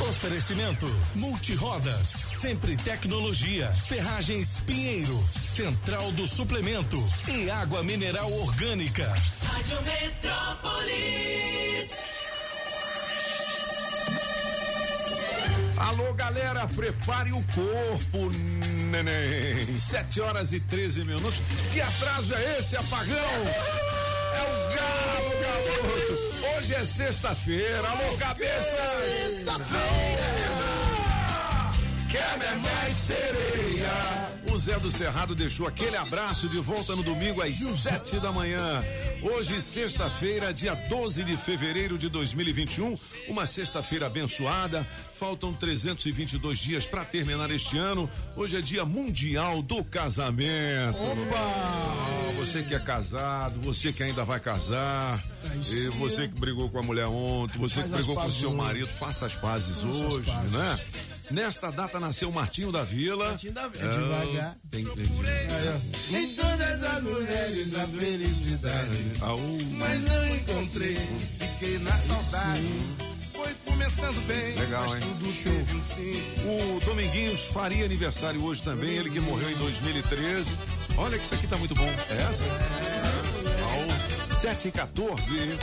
Oferecimento Multirodas, Sempre Tecnologia, Ferragens Pinheiro, Central do Suplemento e Água Mineral Orgânica. Rádio Metrópolis. Alô, galera, prepare o corpo, neném. 7 horas e 13 minutos. Que atraso é esse, apagão? É o galo, garoto. Hoje é sexta-feira. Alô, cabeças. Sexta-feira. Quer é mais sereia. O Zé do Cerrado deixou aquele abraço de volta no domingo às sete da manhã. Hoje, sexta-feira, dia 12 de fevereiro de 2021, uma sexta-feira abençoada. Faltam 322 dias para terminar este ano. Hoje é dia mundial do casamento. Opa! Você que é casado, você que ainda vai casar, e você que brigou com a mulher ontem, você que brigou com o seu marido, faça as pazes hoje, né? Nesta data nasceu Martinho da Vila. Martinho da Vila. É, Devagar. Tem, tem, Em todas as mulheres a felicidade. Aú. Mas não encontrei, fiquei na saudade. Foi começando bem, Legal, mas hein? tudo teve um fim. O Dominguinhos faria aniversário hoje também, ele que morreu em 2013. Olha que isso aqui tá muito bom. É essa? Ao 714.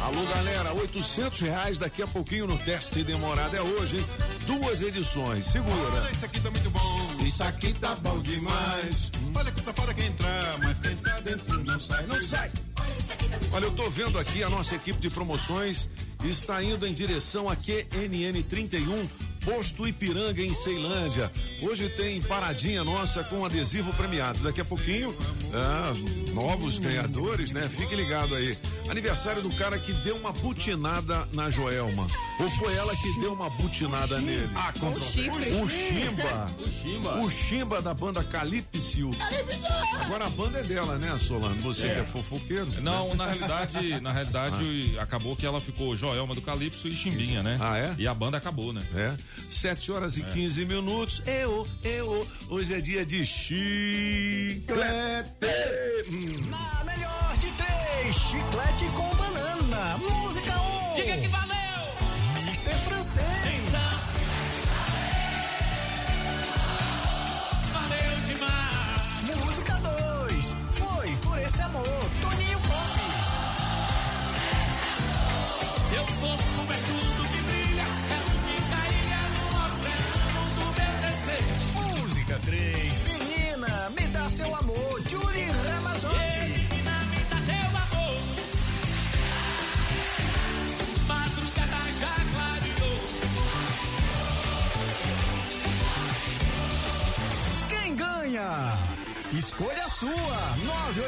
Alô, galera, 800 reais daqui a pouquinho no teste demorado. É hoje, hein? Duas edições. Segura. Isso aqui tá muito bom. Isso aqui tá bom demais. Olha que tá fora quem entrar, mas quem tá dentro não sai, não sai. Olha, eu tô vendo aqui a nossa equipe de promoções está indo em direção a QNN 31, posto Ipiranga em Ceilândia. Hoje tem paradinha nossa com adesivo premiado. Daqui a pouquinho, ah, novos ganhadores, né? Fique ligado aí. Aniversário do cara que deu uma butinada na Joelma. Ou foi ela que deu uma butinada nele? Ah, O Chimba. O Chimba da banda Calipsio. Agora a banda é dela, né, Solano? Você que é fofoqueiro. Não, na realidade, na realidade, acabou que ela ficou Joelma do Calypso e Chimbinha, né? Ah, é? E a banda acabou, né? É. 7 horas e 15 minutos. Eu, eu. Hoje é dia de chiclete. Hum. Na melhor de três, chiclete com banana. Música 1. Um. Diga que valeu. Mister Francês. Valeu demais. Música 2. Foi por esse amor. Toninho Pop. Eu vou comer Escolha sua!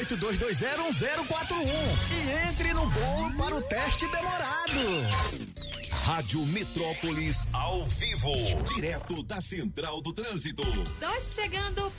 982201041 e entre no bolo para o teste demorado. Rádio Metrópolis ao vivo, direto da Central do Trânsito. Tô chegando,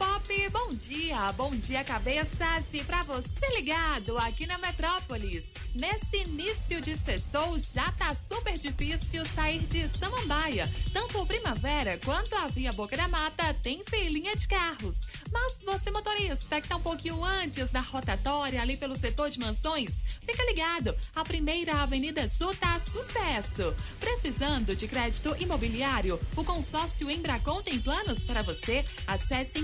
Bom dia, bom dia, cabeças. E pra você ligado aqui na Metrópolis. Nesse início de sextou, já tá super difícil sair de Samambaia. Tanto Primavera quanto a Via Boca da Mata tem filinha de carros. Mas você, motorista, que tá um pouquinho antes da rotatória ali pelo setor de mansões, fica ligado. A primeira Avenida Sul tá sucesso. Precisando de crédito imobiliário? O consórcio Embracon tem planos para você? Acesse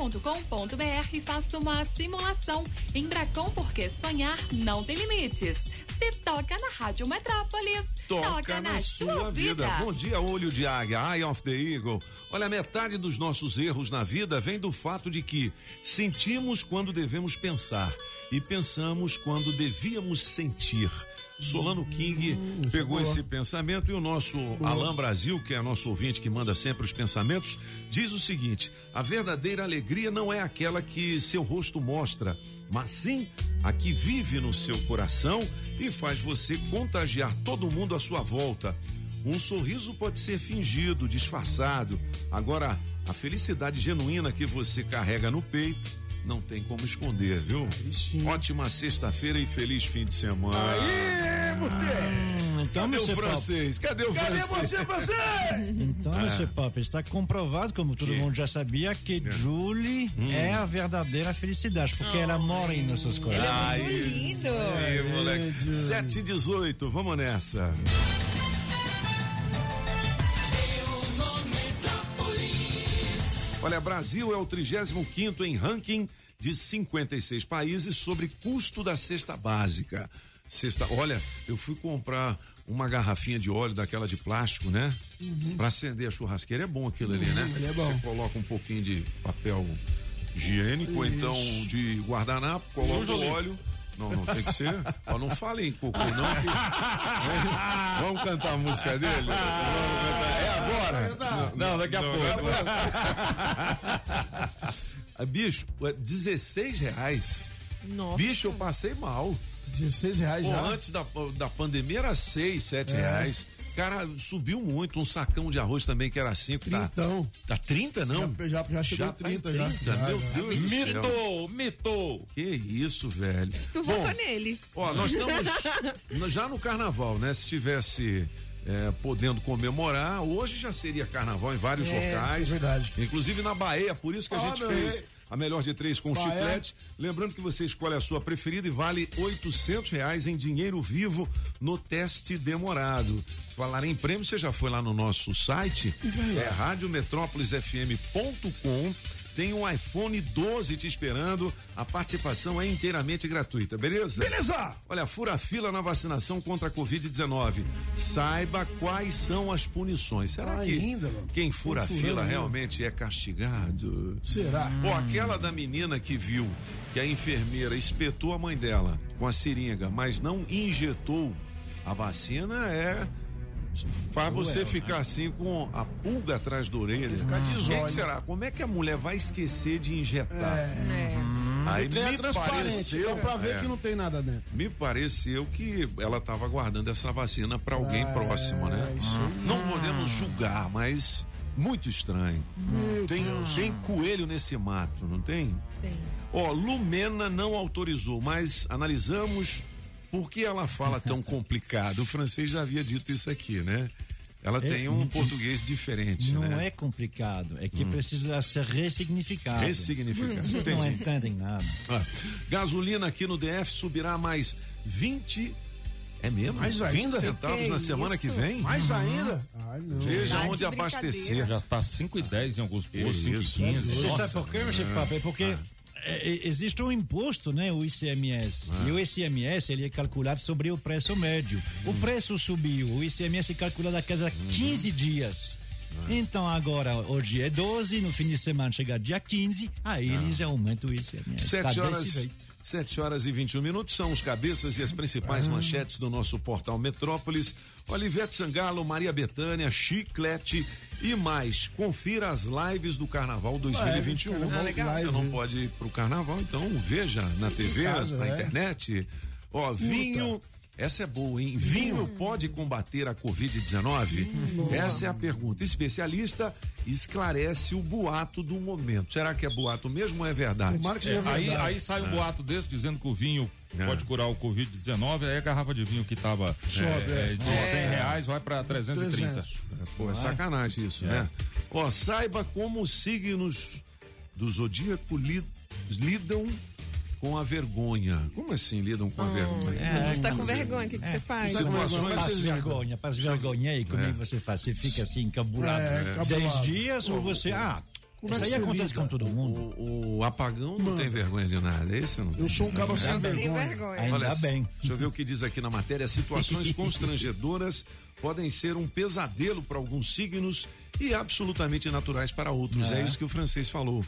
embracon.com.br e faça uma simulação. Embracon, porque sonhar não tem limites. Se toca na Rádio Metrópolis, Toca na sua vida. Bom dia, olho de águia, Eye of the Eagle. Olha, metade dos nossos erros na vida vem do fato de que sentimos quando devemos pensar e pensamos quando devíamos sentir. Solano King pegou esse pensamento e o nosso Alain Brasil, que é nosso ouvinte que manda sempre os pensamentos, diz o seguinte: a verdadeira alegria não é aquela que seu rosto mostra, mas sim a que vive no seu coração e faz você contagiar todo mundo à sua volta. Um sorriso pode ser fingido, disfarçado. Agora, a felicidade genuína que você carrega no peito não tem como esconder, viu? Ótima sexta-feira e feliz fim de semana. Aê, Mutê! Então, Cadê o. Pop, francês? Cadê o Cadê francês? você, você? então, Mr. Pop, está comprovado, como todo mundo já sabia, que Julie é a verdadeira felicidade, porque ela mora em nossos corações. Aí, aí, moleque. 7 e 18, vamos nessa. Olha, Brasil é o 35 em ranking de 56 países sobre custo da cesta básica. Cesta, olha, eu fui comprar uma garrafinha de óleo daquela de plástico, né? Pra acender a churrasqueira é bom aquilo ali, né? ele é bom. Você coloca um pouquinho de papel higiênico ou então de guardanapo, coloca Sujo o ali. óleo. Não, não tem que ser. Ó, não fale em cocô, não. que- Vamos cantar a música dele? Vamos cantar. É agora? Não, daqui a pouco. Ah, Bicho, é 16 reais. Nossa. Bicho, eu passei mal. 16 reais Pô, já. antes da, da pandemia era 6, 7 reais. Cara, subiu muito. Um sacão de arroz também que era 5. Tá, Trintão. tá 30, não? Já, já, já chegou Já em tá em 30, já. 30, Já, meu já. Deus do céu. Mitou, mitou. Que isso, velho. Tu Bom, votou nele. Ó, nós estamos no- já no carnaval, né? Se tivesse é, podendo comemorar, hoje já seria carnaval em vários locais. é verdade. Inclusive na Bahia, por isso que a Ah, gente fez rei. A melhor de três com Bahia. chiclete. Lembrando que você escolhe a sua preferida e vale 800 reais em dinheiro vivo no teste demorado. Falar em prêmio, você já foi lá no nosso site, é radiometrópolisfm.com. Tem um iPhone 12 te esperando. A participação é inteiramente gratuita, beleza? Beleza! Olha, fura a fila na vacinação contra a Covid-19. Saiba quais são as punições. Será Ah, que ainda, quem fura fila ainda. realmente é castigado? Será? Pô, aquela da menina que viu que a enfermeira espetou a mãe dela com a seringa, mas não injetou a vacina é faz você ficar assim com a pulga atrás da orelha. Ficar de O que, que será? Como é que a mulher vai esquecer de injetar? É. Aí trem é me transparente, pareceu, pra ver é, que não tem nada dentro. me pareceu que ela estava guardando essa vacina para alguém próximo, né? É, isso aí. Não podemos julgar, mas muito estranho. Tem, tem coelho nesse mato, não tem? Tem. Ó, Lumena não autorizou, mas analisamos por que ela fala tão complicado. O francês já havia dito isso aqui, né? Ela tem um português diferente, Não né? é complicado, é que precisa ser ressignificado. Ressignificado. Vocês não Entendi. entendem nada. Ah, gasolina aqui no DF subirá mais 20. É mesmo? Mais 20 ainda? centavos Que na semana isso? que vem? Mais ainda? Ai, não. Veja Tá de onde abastecer. Já está 5 e 10 em alguns postos, 5 e isso. 15. Você sabe por quê, Mr. Papa? É porque é, é, existe um imposto, né, o ICMS. E o ICMS ele é calculado sobre o preço médio. O preço subiu, o ICMS é calculado a cada 15 dias. Então agora, hoje é 12, no fim de semana chega dia 15, aí eles aumentam o ICMS. Sete Tá desse horas, sete horas e 21 minutos são os cabeças e as principais manchetes do nosso portal Metrópolis. Olivete Sangalo, Maria Betânia, Chiclete e mais. Confira as lives do Carnaval 2021. Carnaval legal. Você não live. pode ir pro Carnaval, então veja na TV, casa, na é. internet. Ó, vinho. Essa é boa, hein? Vinho pode combater a Covid-19? Essa é a pergunta. Especialista esclarece o boato do momento. Será que é boato mesmo ou é verdade? Tomara que seja Aí, verdade. aí sai um boato desse dizendo que o vinho É. pode curar o Covid-19, aí a garrafa de vinho que estava Sobe, é. de 100 reais vai para 330. 300. Pô, é sacanagem isso, né? Ó, saiba como os signos do zodíaco li- lidam com a vergonha. Como assim lidam com a vergonha? Você tá com vergonha, o que, que você faz? Situações- Passa vergonha, passa vergonha aí, como é que você faz? Você fica assim, encabulado É, dez encabulado. dias ou você. Ah, Como é isso que aí acontece lida? com todo mundo. O, o apagão não tem vergonha de nada, esse não tem. Eu sou um cabo sem vergonha. vergonha. Ainda Olha, bem. Deixa eu ver o que diz aqui na matéria. Situações constrangedoras podem ser um pesadelo para alguns signos e absolutamente naturais para outros. É. isso que o francês falou.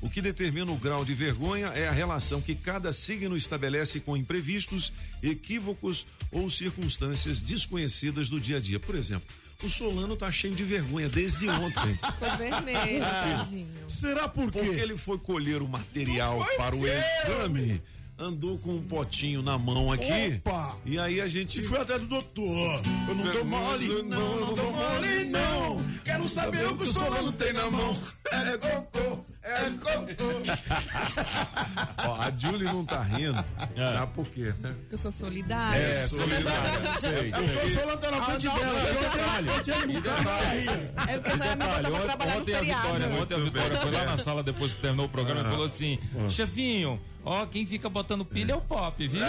O que determina o grau de vergonha é a relação que cada signo estabelece com imprevistos, equívocos ou circunstâncias desconhecidas do dia a dia. Por exemplo, o Solano tá cheio de vergonha desde ontem. Ficou vermelho, tadinho. Será por quê? Porque ele foi colher o material para o exame, andou com um potinho na mão aqui. Opa! E aí a gente E foi até do doutor. Eu não dou mole, não, não dou mole, não. Quero saber o que o Solano tem na mão. É é cocô. Ó, a Julie não tá rindo. É. Sabe por quê, né? Eu sou solidária. É, solidária. Sei, sei. Eu sou lanterna na frente Ah, não, dela. porque detalhe. É porque a senhora me botou pra ontem, trabalhar no feriado. Vitória, ontem a Vitória foi lá na sala depois que terminou o programa e falou assim: chefinho, ó, quem fica botando pilha é o pop, viu?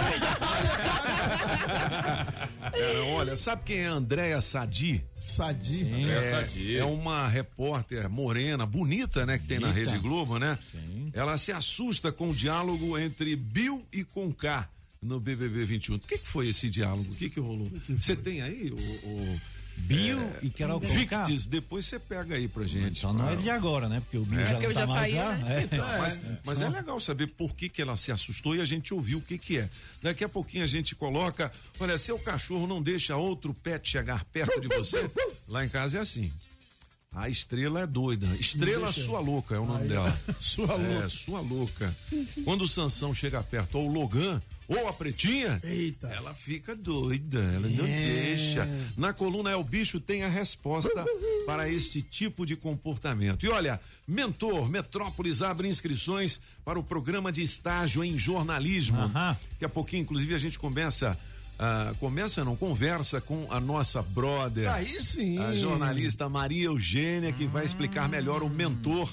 Cara, olha, sabe quem é a Andréia Sadi? Sadi. Essa É, aqui. é uma repórter morena, bonita, né? Que tem na. Rede Globo, né? Ela se assusta com o diálogo entre Bill e Conká no BBB 21. O que, que foi esse diálogo? O que, que rolou? Você tem aí o, o Bio e Carol. Victis? Depois você pega aí pra gente. Então não é de agora, né? Porque o Bio já Porque não eu tá já mais saí, lá. né? É. Então, mas, mas é legal saber por que, que ela se assustou e a gente ouviu o que, que é. Daqui a pouquinho a gente coloca. Olha, seu cachorro não deixa outro pet chegar perto de você. Lá em casa é assim. A estrela é doida. Estrela sua louca é o nome dela. Sua louca. É, sua louca. Quando o Sansão chega perto, ou o Logan, ou a Pretinha, Eita. ela fica doida, ela não É. deixa. Na coluna É o Bicho tem a resposta para este tipo de comportamento. E olha, Mentor, Metrópolis abre inscrições para o programa de estágio em jornalismo. Aham. Daqui a pouquinho, inclusive, a gente começa. ah, começa, não, conversa com a nossa brother. Aí sim. A jornalista Maria Eugênia, que vai explicar melhor o mentor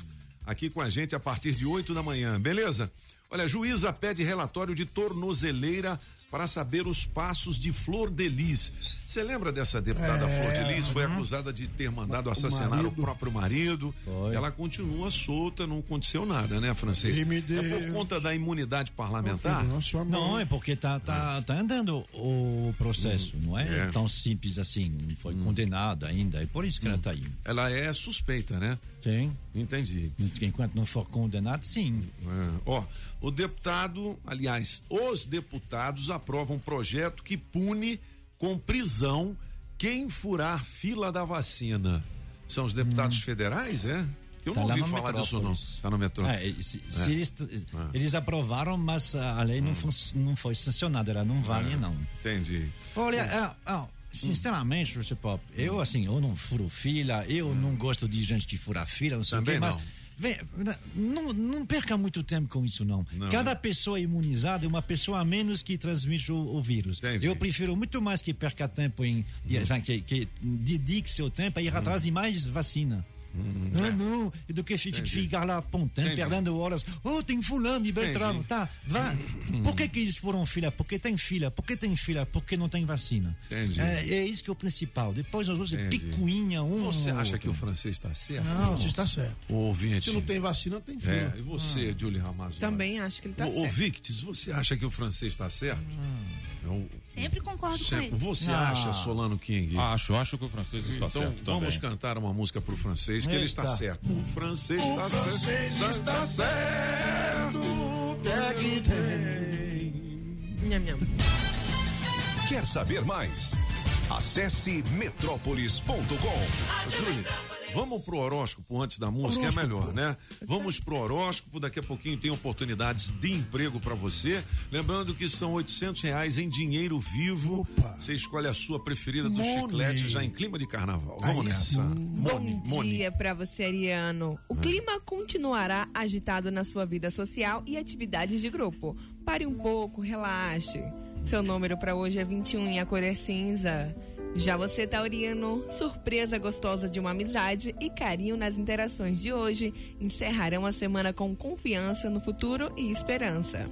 aqui com a gente a partir de 8 da manhã, beleza? Olha, juíza pede relatório de tornozeleira para saber os passos de Flor de Lis. Você lembra dessa deputada Flor de Lis? Foi acusada de ter mandado assassinar o, marido. próprio marido. Foi. Ela continua solta, não aconteceu nada, né, Francês? E me É por conta da imunidade parlamentar? Não, mãe. Não, é porque tá, tá, tá andando o processo, não é, É. tão simples assim, não foi condenada ainda, é por isso que ela tá aí. Ela é suspeita, né? Sim. Entendi. Enquanto não for condenado, sim. É, ó, o deputado, aliás, os deputados aprovam um projeto que pune com prisão quem furar fila da vacina. São os deputados federais, é? Eu Tá não ouvi falar disso não. Metrópolis. Tá no metrô. É, se, se Eles, eles aprovaram, mas a lei não, foi, não foi sancionada, ela não vale, não. Entendi. Olha, ah, ah, sinceramente, Mr. Pop, eu assim, eu não furo fila, eu não gosto de gente que fura fila, não sei Também o quê, mas. não. Não, não perca muito tempo com isso, não. Não, Cada né? pessoa imunizada é uma pessoa a menos que transmite o, o vírus. Entendi. Eu prefiro muito mais que perca tempo em. Uhum. Que, que dedique seu tempo a ir atrás de mais vacina. Não, não, do que fi- ficar lá apontando, Entendi. perdendo horas. Oh, tem fulano e Beltrano, Entendi. tá? Vá. Por que que eles foram fila? Porque tem fila. Por que tem fila? Porque não tem vacina. Entendi. É, é isso que é o principal. Depois nós vamos Entendi. picuinha um. Você acha outro. que o francês está certo? Não, você está certo. O ouvinte. Se não tem vacina, não tem fila. É, e você, Julie Ramazotti? Também acho que ele tá Ô, ô, certo. Victis, você acha que o francês está certo? Não. Sempre concordo com Sempre. ele. Você Ah. acha, Solano King? Acho, acho que o francês está então certo vamos também. cantar uma música pro francês que ele está Eita. certo. O francês está certo. Vocês está certo. O tem? Nham, nham. Quer saber mais? Acesse metrópolis.com. Vamos pro horóscopo antes da música, é melhor, né? Vamos pro horóscopo, daqui a pouquinho tem oportunidades de emprego para você. Lembrando que são 800 reais em dinheiro vivo. Opa. Você escolhe a sua preferida do Money. chiclete já em clima de carnaval. Vamos Aí nessa. Mone, Bom Mone. dia pra você, Ariano. O clima continuará agitado na sua vida social e atividades de grupo. Pare um pouco, relaxe. Seu número pra hoje é 21 e a cor é cinza. Já você, Tauriano, surpresa gostosa de uma amizade e carinho nas interações de hoje encerrarão a semana com confiança no futuro e esperança.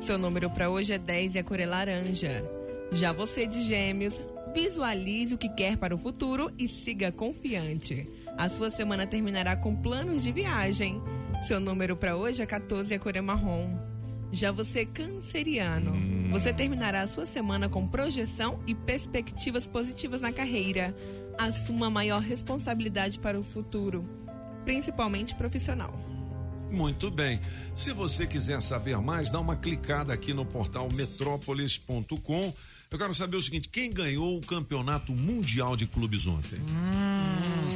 Seu número para hoje é 10 e a cor é laranja. Já você de Gêmeos, visualize o que quer para o futuro e siga confiante. A sua semana terminará com planos de viagem. Seu número para hoje é 14 e a cor é marrom. Já você canceriano, você terminará a sua semana com projeção e perspectivas positivas na carreira. Assuma maior responsabilidade para o futuro, principalmente profissional. Muito bem. Se você quiser saber mais, dá uma clicada aqui no portal metrópolis.com. Eu quero saber o seguinte: quem ganhou o campeonato mundial de clubes ontem?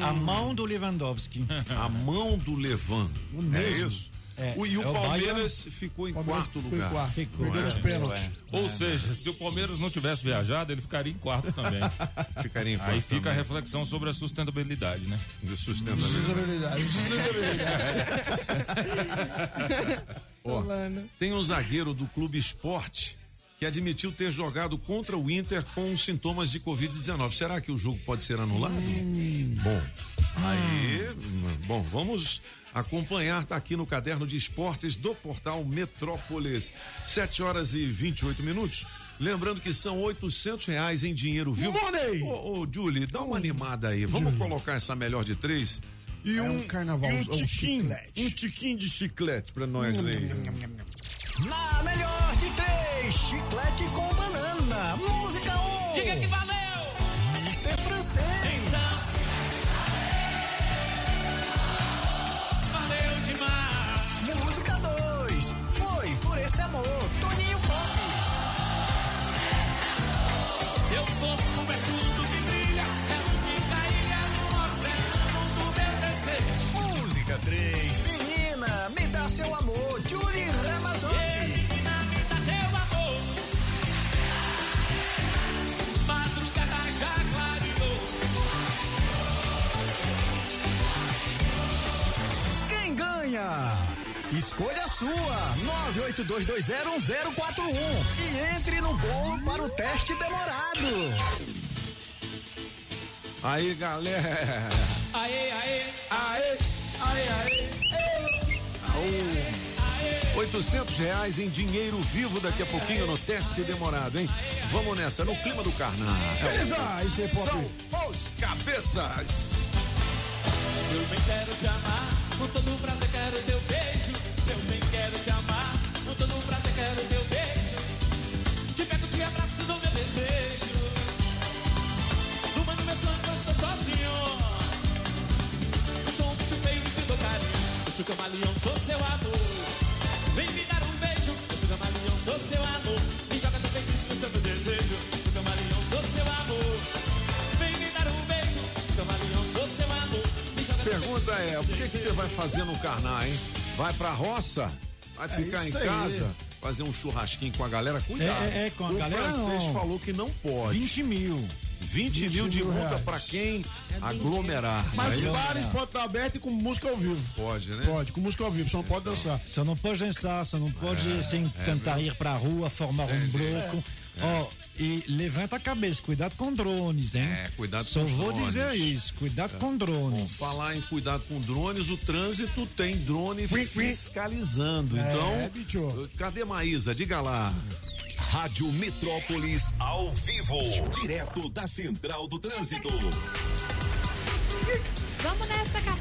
A mão do Lewandowski. A mão do Levan. É mesmo? isso? É, O, e o é o Palmeiras ficou em Palmeiras quarto ficou em lugar. quarto. Ficou. Perdeu nos É, pênaltis. Ou seja, se o Palmeiras não tivesse viajado, ele ficaria em quarto também. Ficaria em quarto. Aí fica a reflexão sobre a sustentabilidade, né? de sustentabilidade. Sustentabilidade. Sustentabilidade. Ó, tem um zagueiro do Clube Esporte que admitiu ter jogado contra o Inter com sintomas de Covid-19. Será que o jogo pode ser anulado? Bom, aí, bom, vamos acompanhar, tá aqui no caderno de esportes do portal Metrópolis. 7 horas e 28 minutos. Lembrando que são 800 reais em dinheiro vivo. Money! Ô, ô, Julie, dá uma animada aí. Vamos colocar essa melhor de três. E É um, um carnaval, e um um tiquinho, chiclete. um tiquinho de chiclete pra nós aí. Na melhor de três, chiclete com Escolha sua. 982201041 e entre no bolo para o teste demorado. Aí, galera. Aê, aê, Aê, aê, aê. Aô. 800 reais em dinheiro vivo daqui a pouquinho no teste demorado, hein? Vamos nessa, no clima do carnaval. Beleza, isso aí, São os cabeças. eu bem quero te amar. Com todo prazer o que, você vai fazer no carnaval, hein? Vai pra roça? Vai ficar em isso aí. casa? Fazer um churrasquinho com a galera? Cuidado. É, é, é, com a o galera francês não. falou que não pode. 20 mil. 20, mil de multa pra quem aglomerar. Mas os bares podem estar abertos e com música ao vivo. pode, né? Pode, com música ao vivo, só não pode dançar. Você não pode dançar, você não pode sem tentar ir pra rua, formar um bloco. Ó, e levanta a cabeça, cuidado com drones, hein? É, cuidado Só com os vou drones. dizer isso, cuidado com drones. Falar em cuidado com drones, o trânsito tem drone fiscalizando. Então, bicho. cadê Maísa? Diga lá. Rádio Metrópolis ao vivo. Direto da Central do Trânsito. Vamos nessa cabeça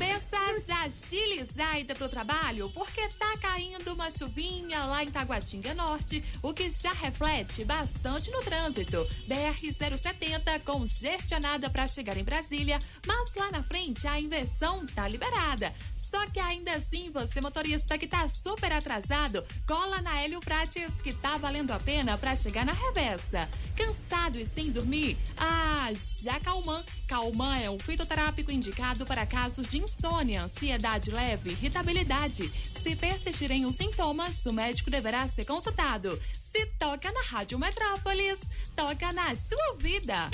agilizar a ida pro trabalho, porque tá caindo uma chuvinha lá em Taguatinga Norte, o que já reflete bastante no trânsito. BR-070 congestionada para chegar em Brasília, mas lá na frente a inversão tá liberada. Só que ainda assim, você motorista que tá super atrasado, cola na Hélio Prates que tá valendo a pena para chegar na reversa. Cansado e sem dormir? Ah, já Calman. Calman é um fitoterápico indicado para casos de insônia, ansiedade leve, irritabilidade. Se persistirem os sintomas, o médico deverá ser consultado. Se toca na Rádio Metrópolis, toca na sua vida.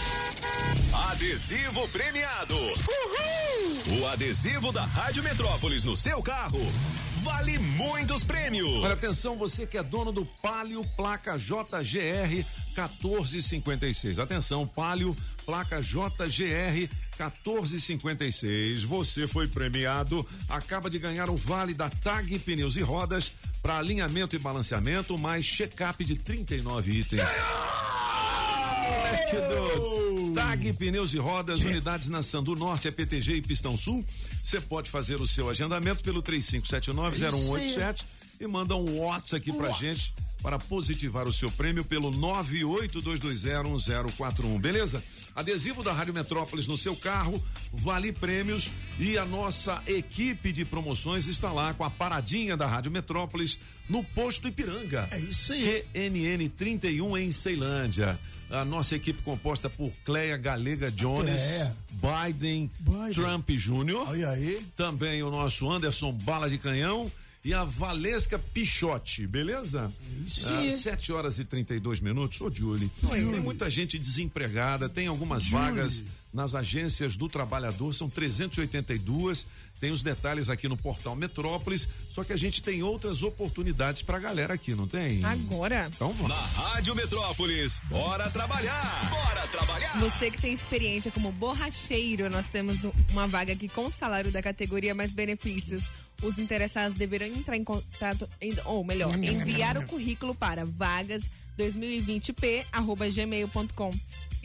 Adesivo premiado. O adesivo da Rádio Metrópolis no seu carro vale muitos prêmios. Olha, atenção, você que é dono do Palio Placa JGR 1456. Atenção, Palio Placa JGR 1456. Você foi premiado, acaba de ganhar o vale da TAG Pneus e Rodas para alinhamento e balanceamento, mais check-up de 39 itens. Moleque TAG Pneus e Rodas, unidades na Sandu Norte, EPTG e Pistão Sul. Você pode fazer o seu agendamento pelo 3579-0187 e manda um WhatsApp aqui pra gente para positivar o seu prêmio pelo 982201041, beleza? Adesivo da Rádio Metrópolis no seu carro, vale prêmios e a nossa equipe de promoções está lá com a paradinha da Rádio Metrópolis no posto Ipiranga. É isso aí. QNN 31 em Ceilândia. A nossa equipe composta por Cleia Galega Jones, Cleia. Biden, Biden. Trump aí. Também o nosso Anderson Bala de Canhão e a Valesca Pichotti, beleza? Isso. Ah, 7 horas e 32 minutos. Ô, Julie, tem muita gente desempregada, tem algumas Julie. vagas nas agências do trabalhador, são 382. Tem os detalhes aqui no portal Metrópolis, só que a gente tem outras oportunidades pra galera aqui, não tem? Agora. Então vamos. Na Rádio Metrópolis, bora trabalhar! Bora trabalhar! Você que tem experiência como borracheiro, nós temos um- uma vaga aqui com salário da categoria mais benefícios. Os interessados deverão entrar em contato, em- ou melhor, enviar o currículo para vagas 2020p@gmail.com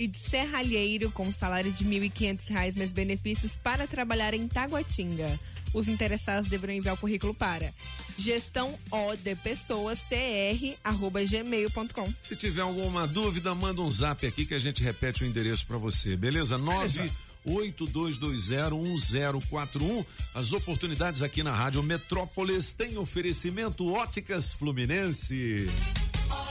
e de serralheiro com salário de 1.500 reais mais benefícios para trabalhar em Taguatinga. Os interessados deverão enviar o currículo para gestão o de pessoas cr@gmail.com. Se tiver alguma dúvida, manda um zap aqui que a gente repete o endereço pra você, beleza? 982201041. As oportunidades aqui na Rádio Metrópolis têm oferecimento Óticas Fluminense.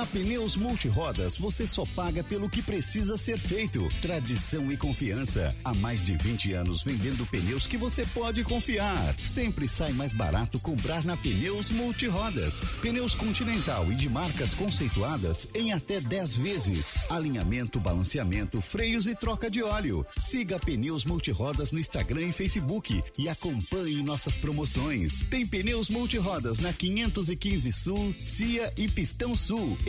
Na Pneus Multirodas, você só paga pelo que precisa ser feito. Tradição e confiança. Há mais de 20 anos vendendo pneus que você pode confiar. Sempre sai mais barato comprar na Pneus Multirodas. Pneus Continental e de marcas conceituadas em até 10 vezes. Alinhamento, balanceamento, freios e troca de óleo. Siga Pneus Multirodas no Instagram e Facebook e acompanhe nossas promoções. Tem Pneus Multirodas na 515 Sul, Cia e Pistão Sul,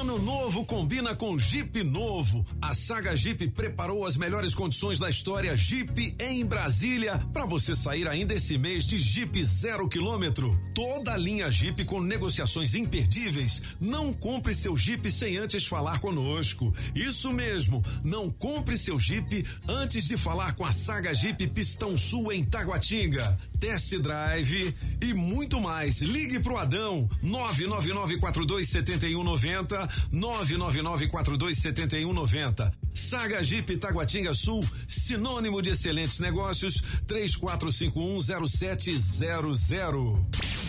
Ano novo combina com Jeep novo. A Saga Jeep preparou as melhores condições da história Jeep em Brasília para você sair ainda esse mês de Jeep zero quilômetro. Toda a linha Jeep com negociações imperdíveis. Não compre seu Jeep sem antes falar conosco. Isso mesmo, não compre seu Jeep antes de falar com a Saga Jeep Pistão Sul em Taguatinga. Test drive e muito mais. Ligue pro Adão 999427190 999427190. Saga Jeep Taguatinga Sul, sinônimo de excelentes negócios, 34510700.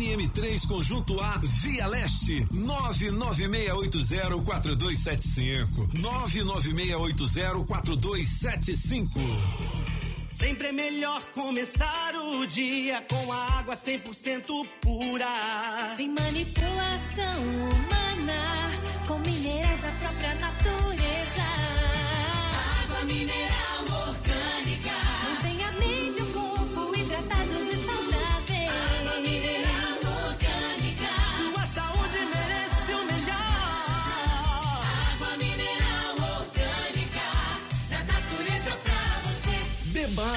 QNM3 Conjunto A, Via Leste, 996804275. 996804275. Sempre é melhor começar o dia com a água 100% pura. Sem manipulação humana,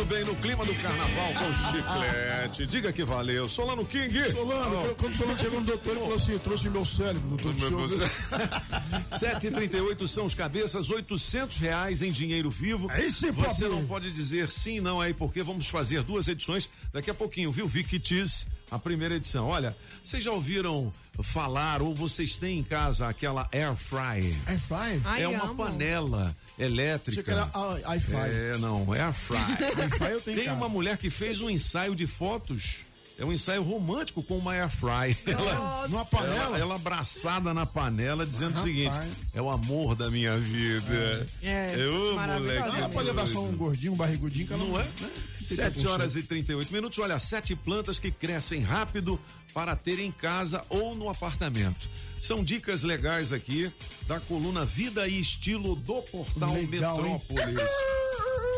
Muito bem, no clima do carnaval com chiclete. Diga que valeu. Solano King. Solano, quando o Solano chegou no doutor, ele falou assim: trouxe meu cérebro, doutor. Meu senhor. 7h38 são os cabeças, 800 reais em dinheiro vivo. Aí sim, Você não pode dizer sim, não aí, porque vamos fazer duas edições daqui a pouquinho, viu? Vicky Tease, a primeira edição. Olha, vocês já ouviram falar ou vocês têm em casa aquela air fryer? Air fryer? Ai, é uma amo. panela elétrica. Achei que era a- air fryer. É, não, é tenho em Tem casa. uma mulher que fez um ensaio de fotos. É um ensaio romântico com uma air fryer. Ela, Numa panela? ela, ela abraçada na panela, dizendo o seguinte: Rapaz. é o amor da minha vida. É, Eu, maravilhosa moleque. Ela pode abraçar um gordinho, um barrigudinho, que ela Não é? né? 7 horas e 38 minutos. Olha, sete plantas que crescem rápido para ter em casa ou no apartamento. São dicas legais aqui da coluna Vida e Estilo do portal Legal? Metrópolis.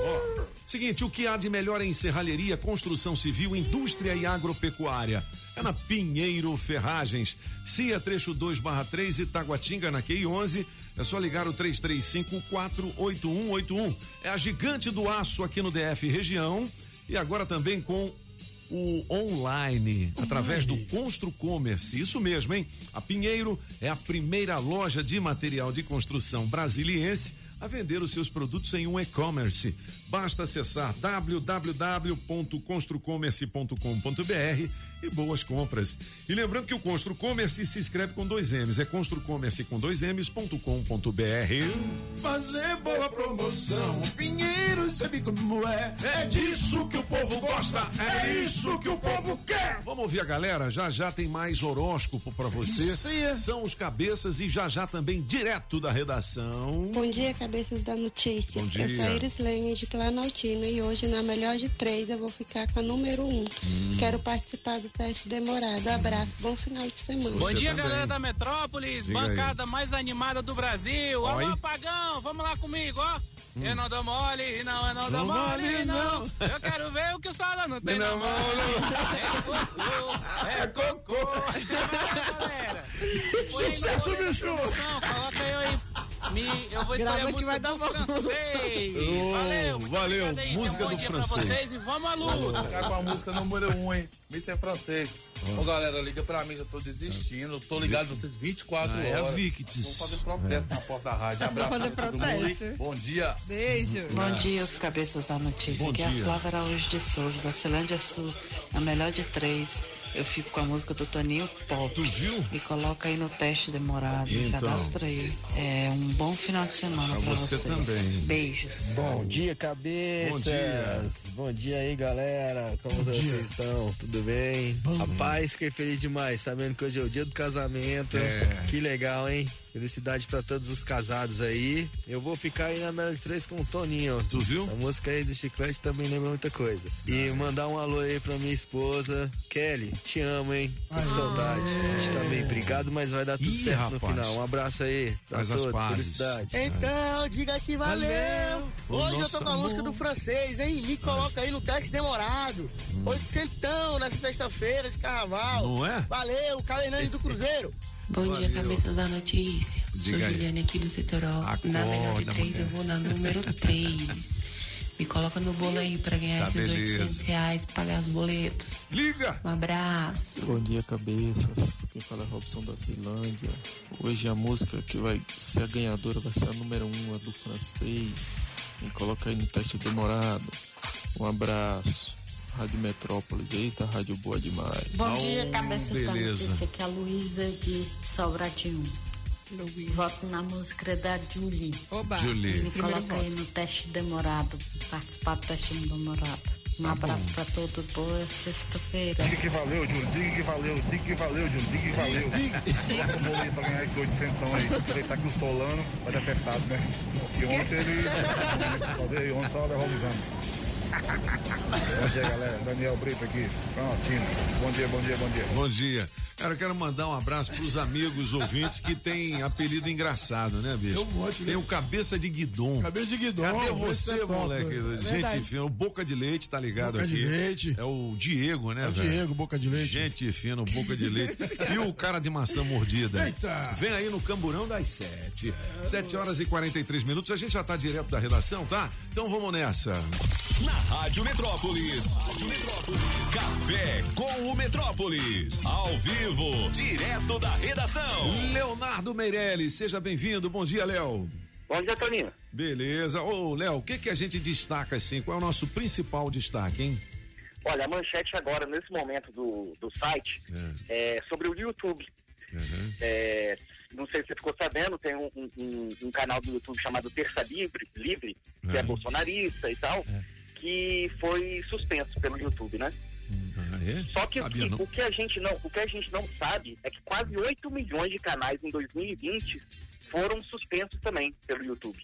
Ó, seguinte, o que há de melhor em serralheria, construção civil, indústria e agropecuária? É na Pinheiro Ferragens. CIA trecho 2 barra 3 Itaguatinga na QI 11. É só ligar o 33548181. É a gigante do aço aqui no DF região. E agora também com o online, através do Constru Commerce. Isso mesmo, hein? A Pinheiro é a primeira loja de material de construção brasiliense a vender os seus produtos em um e-commerce. Basta acessar www.construcommerce.com.br e boas compras. E lembrando que o Constru Commerce se escreve com dois M's, é construcommerce com dois M's.com.br. Fazer boa promoção. Pinheiro, sabe como é? É disso que o povo gosta. É isso que o povo quer. Vamos ouvir a galera? Já já tem mais horóscopo pra você. Sim, é. São os cabeças e já já também direto da redação. Bom dia, cabeças da notícia. Bom dia. Eu sou a Iris Lane de Planaltina e hoje, na melhor de três, eu vou ficar com a número um. Hum. Quero participar do teste demorado. Abraço, bom final de semana. Bom dia, galera da Metrópolis, Diga aí. bancada mais animada do Brasil. Oi. Alô, Pagão, vamos lá comigo, ó. Eu não dou mole, não, eu não dou Não mole, mole, não. não. Eu quero ver o que o Sala não tem Não na mão. É cocô. galera. Sucesso, bicho! Não, coloca eu aí. Me, eu vou escolher a que música vai dar do francês. Oh, valeu, valeu. obrigado. Música Bom do dia francês. Pra vocês e vamos à luta. Ficar com a música número 1, um, hein? Mr. Francês. Ô galera, liga pra mim, já tô desistindo. Tô ligado vocês 24 Ah, é horas. Victis. Vou fazer protesto na porta da rádio. Abraço fazer pra todo mundo. hein? protesto. Bom dia. Beijo. Bom dia, os cabeças da notícia. Bom Aqui é dia. a Flávia Araújo de Souza, da Celândia Sul, a melhor de três. Eu fico com a música do Toninho Pop. Tu viu? Me coloca aí no teste demorado, Então. cadastra aí. É um bom final de semana Pra pra você vocês. também. Beijos. Bom dia, cabeças. Bom dia. Bom dia aí, galera. Como vocês estão? Tudo bem? Rapaz, fiquei feliz demais, sabendo que hoje é o dia do casamento. É. Que legal, hein? Felicidade pra todos os casados aí. Eu vou ficar aí na de Três com o Toninho. Tu viu? A música aí do Chiclete também lembra muita coisa. E mandar um alô aí pra minha esposa, Kelly. Te amo, hein? Tô com saudade. A gente tá meio brigado, mas vai dar tudo Ih, certo no rapaz. final. Um abraço aí. Pra Faz as todos. pazes. Felicidade. Então, diga que valeu. Hoje eu tô com a música amor. do francês, hein? Me coloca aí no teste demorado. Hum. Oitocentão nessa sexta-feira de carnaval. Não é? Valeu, Calenane do Cruzeiro. Bom dia, Valeu. cabeça da notícia. Diga Sou. Juliane aqui do Setorol. na melhor de Acorda, três, mulher. eu vou na número 3. Me coloca no bolo aí pra ganhar Tá, esses beleza. 800 reais, pagar os boletos. Liga! Um abraço. Bom dia, cabeças. Quem fala é Robson da Ceilândia. Hoje a música que vai ser a ganhadora vai ser a número 1, um, a do francês. Me coloca aí no teste demorado. Um abraço. Rádio Metrópolis. Eita, rádio boa demais. Bom dia, cabeças da beleza. notícia. Aqui é a Luísa de Sobradinho. Voto na música da Julie. Oba. Julie. Me coloca aí no teste demorado. Participar do teste demorado. Um abraço pra todo boa sexta-feira. Diga que valeu, Júlio. Diga que valeu. Diga que valeu, Júlio. Diga que valeu. Coloca o bolo aí pra ganhar esse 800 aí. Aproveitar que o Solano vai dar testado, né? E ontem ele. Falei, ontem só derrubou o. Bom dia, galera. Daniel Brito aqui, Planaltina. Bom dia, bom dia, bom dia. Bom dia. Cara, eu quero mandar um abraço pros amigos ouvintes que tem apelido engraçado, né, bicho? Tem um monte, né? Tem o Cabeça de Guidon. Cabeça de Guidon, Cadê esse você, é moleque? né? Gente Verdade. fina, o Boca de Leite, tá ligado Boca aqui? de Leite. É o Diego, né, É o velho? Diego, Boca de Leite. Gente fina, o Boca de Leite. e o cara de maçã mordida. Eita. Vem aí no Camburão das sete. Sete horas e 43 minutos. A gente já tá direto da redação, tá? Então vamos nessa. Na Rádio Metrópolis. Rádio Metrópolis. Café com o Metrópolis. Ao vivo, direto da redação. Leonardo Meirelles, seja bem-vindo. Bom dia, Léo. Bom dia, Toninho. Beleza. Ô, Léo, o que que a gente destaca assim? Qual é o nosso principal destaque, hein? Olha, a manchete agora, nesse momento do, do site, é sobre o YouTube. É, não sei se você ficou sabendo, tem um, um- um canal do YouTube chamado Terça Livre, Livre que é bolsonarista e tal, que foi suspenso pelo YouTube, né? Ah, é? Só que, o Sabia, o que a gente não, o que a gente não sabe é que quase 8 milhões de canais em 2020 foram suspensos também pelo YouTube.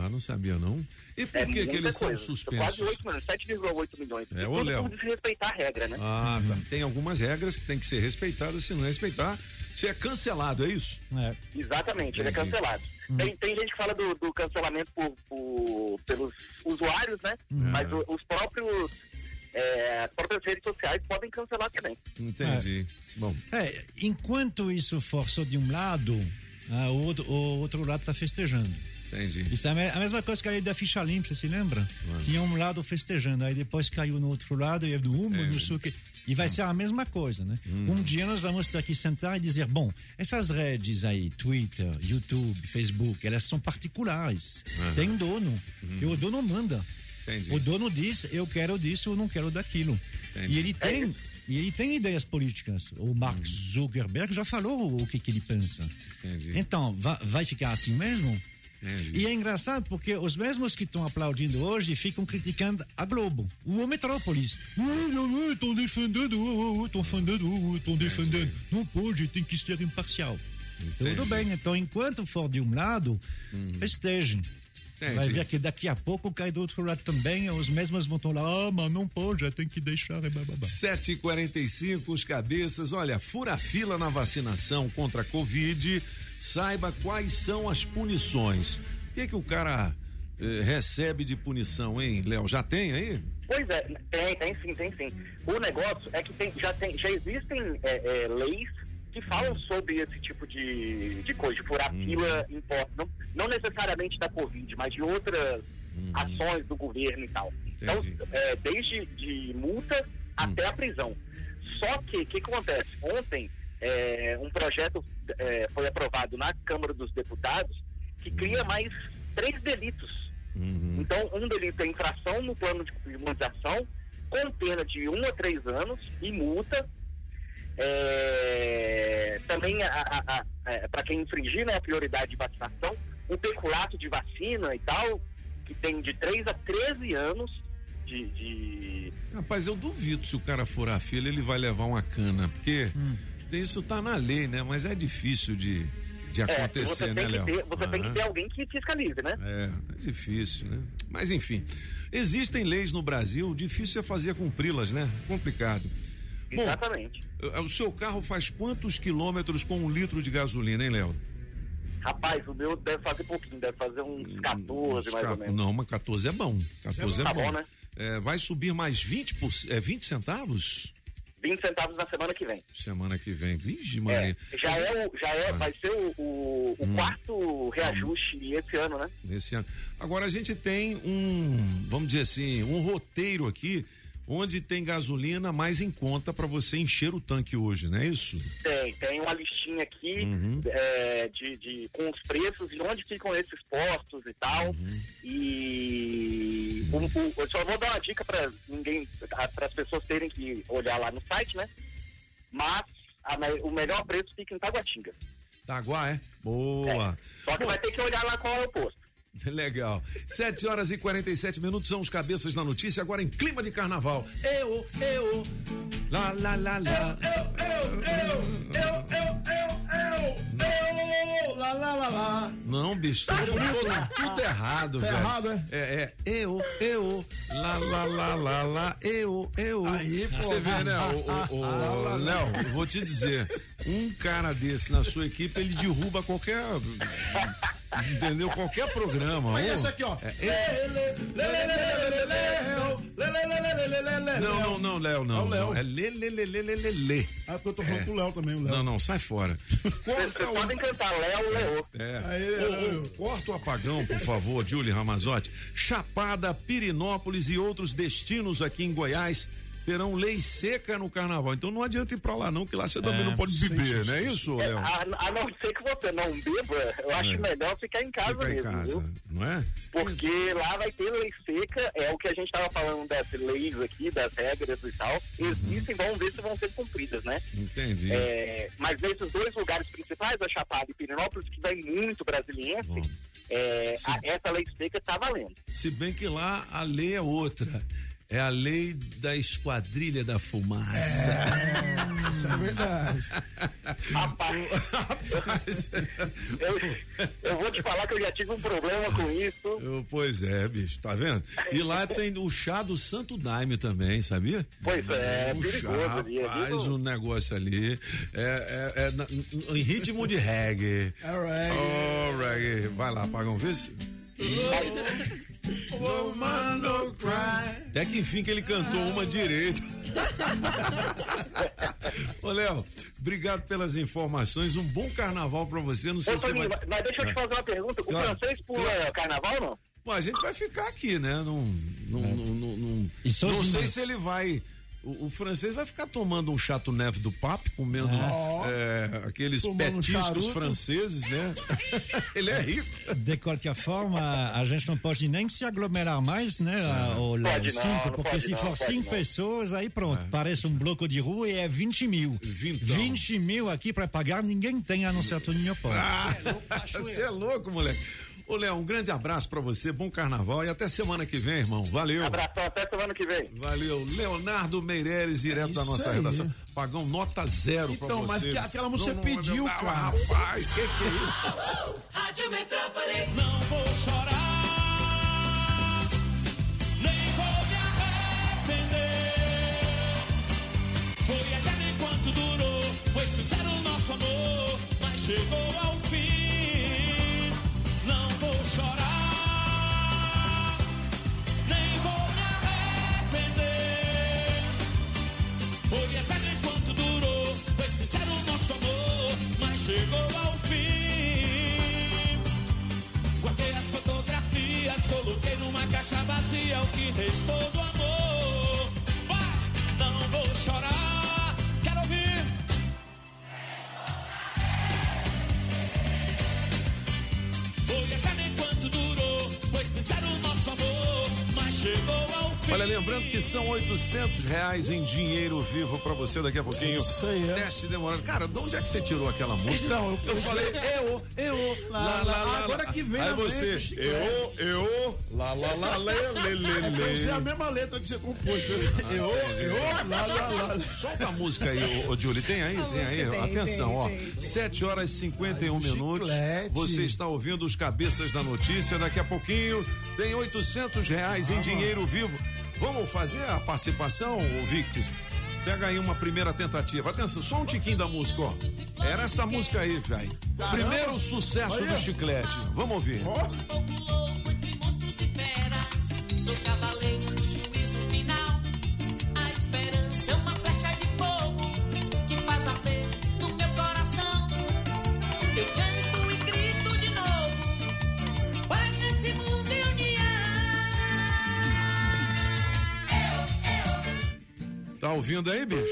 Ah, não sabia, não. E por É que que eles são coisa. Quase suspensos? 8 milhões, 7,8 milhões. É, ô, tudo Léo. por desrespeitar a regra, né? Ah, tá. Tem algumas regras que tem que ser respeitadas. Se não respeitar, você é cancelado, é isso? É. Exatamente, ele é cancelado. Tem, tem gente que fala do, do cancelamento por, por- pelos usuários, né? Uhum. Mas o- os próprios. É, as próprias redes sociais podem cancelar também. Entendi. Bom. É, enquanto isso for só de um lado, ah, o, outro, o outro lado está festejando. Entendi. Isso é a me- a mesma coisa que a lei da ficha limpa, você se lembra? Tinha um lado festejando, aí depois caiu no outro lado e um, não sei o quê. E vai ser a mesma coisa, né? Um dia nós vamos ter que sentar e dizer, bom, essas redes aí, Twitter, YouTube, Facebook, elas são particulares. Uhum. Tem dono. E o dono manda. Entendi. O dono diz, eu quero disso, eu não quero daquilo. Entendi. E ele tem, e ele tem ideias políticas. O Mark Zuckerberg já falou o que, que ele pensa. Então, va- vai ficar assim mesmo? E é engraçado porque os mesmos que estão aplaudindo hoje ficam criticando a Globo, o Metrópolis. Estão defendendo, estão defendendo, estão defendendo. Não pode, tem que ser imparcial. Tudo bem, então enquanto for de um lado, festejem. Vai Entendi. ver que daqui a pouco cai do outro lado também, os mesmos vão estar lá, ah, mas não pode, tem que deixar. e blá, blá, blá. 7h45, os cabeças. Olha, fura a fila na vacinação contra a Covid. Saiba quais são as punições. O que, que o cara eh, recebe de punição, hein, Léo? Já tem aí? Pois é, tem, tem sim, tem sim. O negócio é que tem, já, tem, já existem é, é, leis que falam sobre esse tipo de, de coisa, de furar fila em posse, não, não necessariamente da Covid, mas de outras ações do governo e tal. Então, é, desde de multa até a prisão. Só que, o que acontece? Ontem, é, um projeto é, foi aprovado na Câmara dos Deputados que cria mais três delitos então, um delito é infração no plano de imunização, com pena de um a três anos e multa. É, também, para quem infringir né, a prioridade de vacinação, o peculato de vacina e tal, que tem de 3 a 13 anos de. de- Rapaz, eu duvido se o cara furar a fila, ele vai levar uma cana, porque isso tá na lei, né? Mas é difícil de, de É, acontecer, você né, Léo? você tem que ter alguém que fiscalize, né? É, é difícil, né? Mas enfim, existem leis no Brasil, difícil é fazer cumpri-las, né? Complicado. Bom, Exatamente. Eh, o seu carro faz quantos quilômetros com um litro de gasolina, hein, Léo? Rapaz, o meu deve fazer pouquinho, deve fazer uns 14 Uns mais ou menos. Não, mas 14 é bom. 14 é Tá bom. bom, né? É, vai subir mais 20, por, é, 20 centavos? 20 centavos na semana que vem. Semana que vem. Vixe, Maria. Já é, o, já é, vai ser o, o- o Hum. quarto reajuste esse ano, né? nesse ano. Agora a gente tem um, vamos dizer assim, um roteiro aqui onde tem gasolina mais em conta para você encher o tanque hoje, não é isso? Tem, tem uma listinha aqui Uhum. é, de, de- com os preços e onde ficam esses postos e tal. Uhum. E o- o- eu só vou dar uma dica para ninguém, para as pessoas terem que olhar lá no site, né? Mas a o melhor preço fica em Taguatinga. Taguá, é? Boa. Só que vai ter que olhar lá qual é o posto. Legal. 7 horas e 47 minutos são os cabeças da notícia, agora em clima de carnaval. Eu, eu, lá, lá, lá, lá. Eu, eu, eu, eu, eu, eu, lá, lá, lá, lá. Não, bicho, tudo, tudo, tudo errado, Tá velho. errado, é? É, é, eu, eu, lá, lá, lá, lá, lá, eu, eu. Aí, pô. Você vê, né, o, o, o- Léo, eu vou te dizer, um cara desse na sua equipe, ele derruba qualquer, entendeu? Qualquer programa. Aí Ô, essa aqui, ó. é, é- não, não, não, Léo, É não. o Léo. É lê, lê, lê, lê, lê. Ah, porque eu tô falando com o Léo também, o Léo. Não, não, sai fora. Vocês podem cantar Léo, Léo. É. Corta o apagão, por favor, Julie Ramazotti. Chapada, Pirinópolis e outros destinos aqui em Goiás terão lei seca no carnaval. Então não adianta ir pra lá, não, que lá você também É, não pode beber, sim, não é sim. isso, É, Léo? a, a não ser que você não beba, eu acho É. melhor ficar em casa Fica em mesmo, casa, viu? não é? Porque lá vai ter lei seca, é o que a gente estava falando das leis aqui, das regras e tal. Existem, vamos ver se vão ser cumpridas, né? Entendi. É, mas nesses dois lugares principais, a Chapada e Pirinópolis, que vai muito brasiliense, é, a- essa lei seca está valendo. Se bem que lá a lei é outra. É a lei da esquadrilha da fumaça. Isso é verdade. Rapaz, eu, eu vou te falar que eu já tive um problema com isso. Eu- Pois é, bicho, tá vendo? E lá tem o chá do Santo Daime também, sabia? Pois é, é o perigoso chá, é faz um negócio ali, é, é- é na- em ritmo de reggae. É reggae. Oh, reggae. Vai lá, Pagão, vê se... Woman, no cry. Até que enfim que ele cantou uma direita. Ô, Léo, obrigado pelas informações. Um bom carnaval pra você. Não sei Ô, se você Toninho, vai... mas- deixa eu te fazer uma pergunta. O Claro. francês pula carnaval ou não? Bom, a gente vai ficar aqui, né? Não, não, não, não, não- E não sei se ele vai. O, o francês vai ficar tomando um chato neve do papo, comendo é, aqueles Tomando um petiscos charuto. franceses, né? ele é rico. De qualquer forma, a gente não pode nem se aglomerar mais, né? Ou lá, Pode cinco, não porque pode se não, for cinco não. pessoas, aí pronto, parece um bloco de rua e é 20 mil. Vintão. 20 mil aqui para pagar, ninguém tem a não ser Toninho Pó. Você é louco, moleque. Ô, Léo, um grande abraço pra você, bom carnaval e até semana que vem, irmão. Valeu. Abração, até semana que vem. Valeu. Leonardo Meireles, direto da Isso nossa aí. redação. Pagão nota zero pra Então, você. mas que- aquela música Não, você não, pediu, não, cara. Rapaz, que que é isso? Rádio Metrópolis. Não vou chorar, nem vou me arrepender. Foi eterno enquanto durou, foi sincero o nosso amor, mas chegou caixa vazia o que restou do amor. Vai, não vou chorar, quero ouvir. Foi eterno enquanto durou, foi sincero o nosso amor, mas chegou. Olha, lembrando que são 800 reais em dinheiro vivo pra você daqui a pouquinho. Isso aí, é. Teste demorando. Cara, de onde é que você tirou aquela música? Então, eu- eu eu falei, eu, eu, lá, lá, lá. Agora lá. que vem Aí a você, letra, chiclete. eu, eu, lá, lá, lá, lê, lê, lê, É pra ser a lê. mesma letra que você compôs. Eu, eu, lá, lá, lá. Solta a música aí, ô, ô Julie. Tem aí? Tem aí? tem, Atenção, tem, ó. tem. 7 horas e 51 minutos. chiclete. Você está ouvindo os cabeças da notícia. Daqui a pouquinho tem 800 reais em dinheiro vivo. Vamos fazer a participação, Victis? Pega aí uma primeira tentativa. Atenção, só um tiquinho da música, ó. Era essa música aí, velho. Primeiro sucesso Olha. do chiclete. Vamos ouvir. Pouco Tá ouvindo aí, bicho?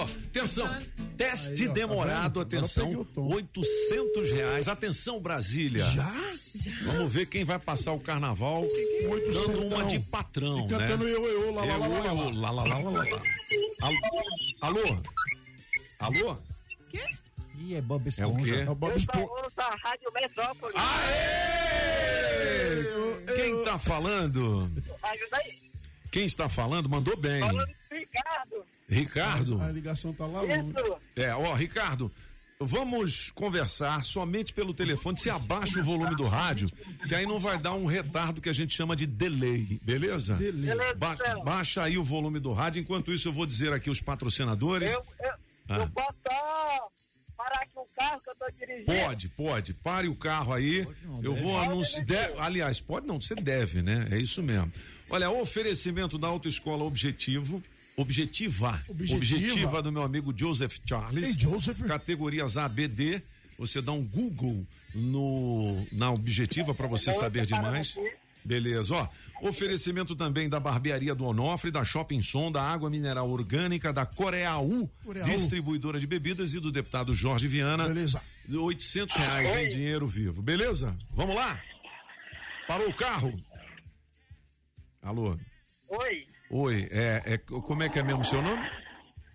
Ó, atenção. Teste demorado, atenção. 800 reais. Atenção, Brasília. Já? Vamos ver quem vai passar o carnaval dando uma de patrão, E né? cantando eu, eu, lá, lá, lá, lá, lá. Eu, lá, lá, lá, lá, lá. Alô? Alô? Alô? Ih, é Bob É o Esponja. quê? É o Bob Esponja. da Rádio Metrópolis. Aê! Quem tá falando? Ajuda aí. Quem está falando mandou bem. Falando Ricardo. Ricardo? A ligação tá lá longe. Isso. É, ó, Ricardo, vamos conversar somente pelo telefone. Se abaixa o volume do rádio, que aí não vai dar um retardo que a gente chama de delay, beleza? Delay. Ba- baixa aí o volume do rádio. Enquanto isso, eu vou dizer aqui os patrocinadores. Eu, eu, Ah. eu posso parar aqui o carro que eu tô dirigindo? Pode, pode. Pare o carro aí. Eu vou anunciar. de- Aliás, pode não, você deve, né? É isso mesmo. Olha, o oferecimento da Autoescola Objetivo. Objetiva. Objetiva. Objetiva do meu amigo Joseph Charles. Ei, Joseph. Categorias A, B, D. Você dá um Google no, na Objetiva para você saber demais. Beleza, ó. Oferecimento também da Barbearia do Onofre, da Shopping Som, da Água Mineral Orgânica, da Coreaú, Coreaú. distribuidora de bebidas e do deputado Jorge Viana. Beleza. 800 reais em dinheiro vivo. Beleza? Vamos lá? Parou o carro? Alô? Oi, Oi, é, é, como é que é mesmo o seu nome?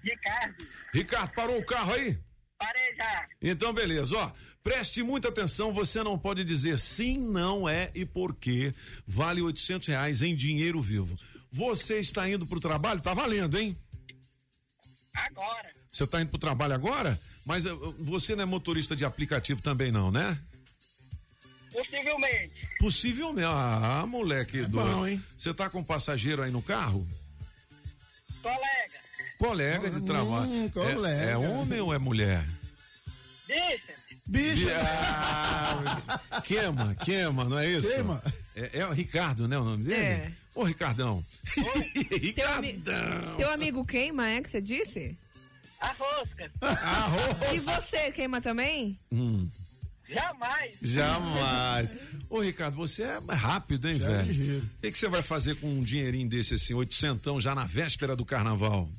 Ricardo. Ricardo, parou o carro aí? Parei já. Então, beleza, ó. Preste muita atenção, você não pode dizer sim, não é e por quê. Vale 800 reais em dinheiro vivo. Você está indo pro trabalho? Tá valendo, hein? Agora. Você está indo pro trabalho agora? Mas eh, você não é motorista de aplicativo também não, né? Possivelmente. Possivelmente. Ah, moleque doido. bom, hein? Você tá com passageiro aí no carro? Colega. Colega de trabalho. Hum, É- colega. É, homem ou é mulher? Bicha. Bicha. Ah, queima, queima, não é isso? Queima. É, é o Ricardo, né? O nome dele? É. Ô, Ricardão. Teu, ami- Ricardão. teu amigo queima, é que você disse? A rosca. E você queima também? Hum, Jamais. jamais. Ô, Ricardo, você é rápido, hein, Já é velho? O que, que você vai fazer com um dinheirinho desse assim, oitocentão, já na véspera do carnaval?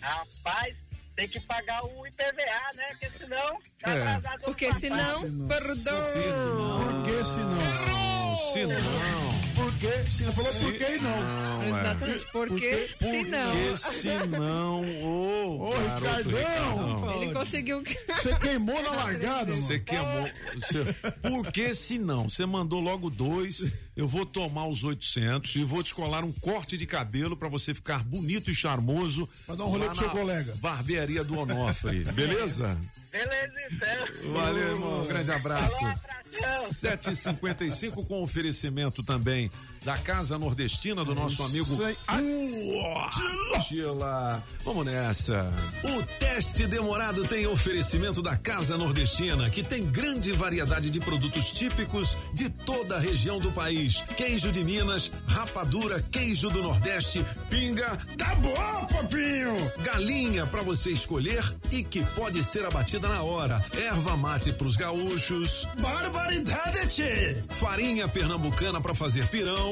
Rapaz, tem que pagar o IPVA, né? Porque senão. tá É. Porque senão, perdão. Por que se não? Se não. Por que? Se não falou Se- por que e não. Não, é. Exatamente, porque se não. Porque se não, ô, Ô, garoto Ricardão. Ricardão. Ele conseguiu. Você queimou na largada, Você queimou. Você, porque se não, você mandou logo dois, eu vou tomar os 800 e vou descolar um corte de cabelo pra você ficar bonito e charmoso. Pra dar um rolê com seu colega. Barbearia do Onofre, beleza? Beleza, então. Valeu, irmão. Grande abraço. Falou, abração. 7h55 com oferecimento também da Casa Nordestina do nosso amigo Isso aí. Tila. Vamos nessa. O teste demorado tem oferecimento da Casa Nordestina, que tem grande variedade de produtos típicos de toda a região do país. Queijo de Minas, rapadura, queijo do Nordeste, pinga, Tá bom, papinho. galinha para você escolher e que pode ser abatida na hora. Erva mate pros gaúchos, Barbaridade, farinha pernambucana para fazer pirão.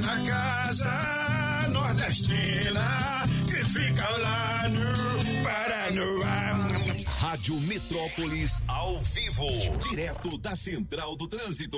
Na casa nordestina que fica lá no. Rádio Metrópolis ao vivo, direto da Central do Trânsito.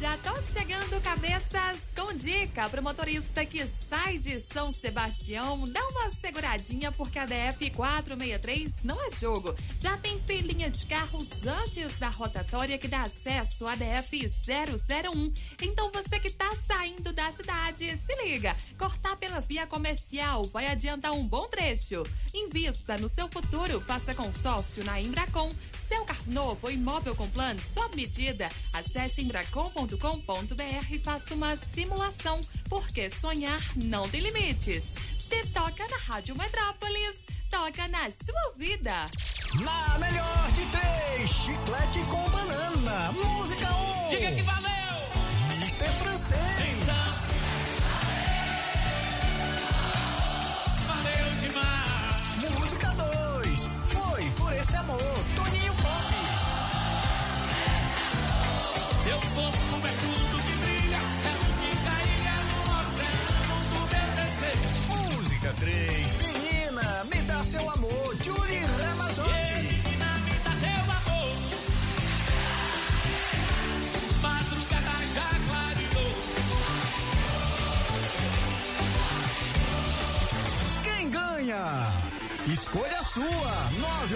Já estão chegando cabeças com dica pro motorista que sai de São Sebastião. Dá uma seguradinha porque a DF 463 não é jogo. Já tem filinha de carros antes da rotatória que dá acesso à DF 001. Então você que tá saindo da cidade, se liga. Cortar pela via comercial vai adiantar um bom trecho. Invista no seu futuro, faça consórcio na Embracon. Seu carro novo ou imóvel com plano sob medida, acesse embracon.com.br e faça uma simulação, porque sonhar não tem limites. Se toca na Rádio Metrópolis, toca na sua vida. Na melhor de três, chiclete com banana. Música 1. Um. Diga que valeu! Mister Francês. Valeu três. Menina, me dá seu amor, Julie Ramazotti. Yeah, menina, me dá amor. Quem ganha? Escolha sua!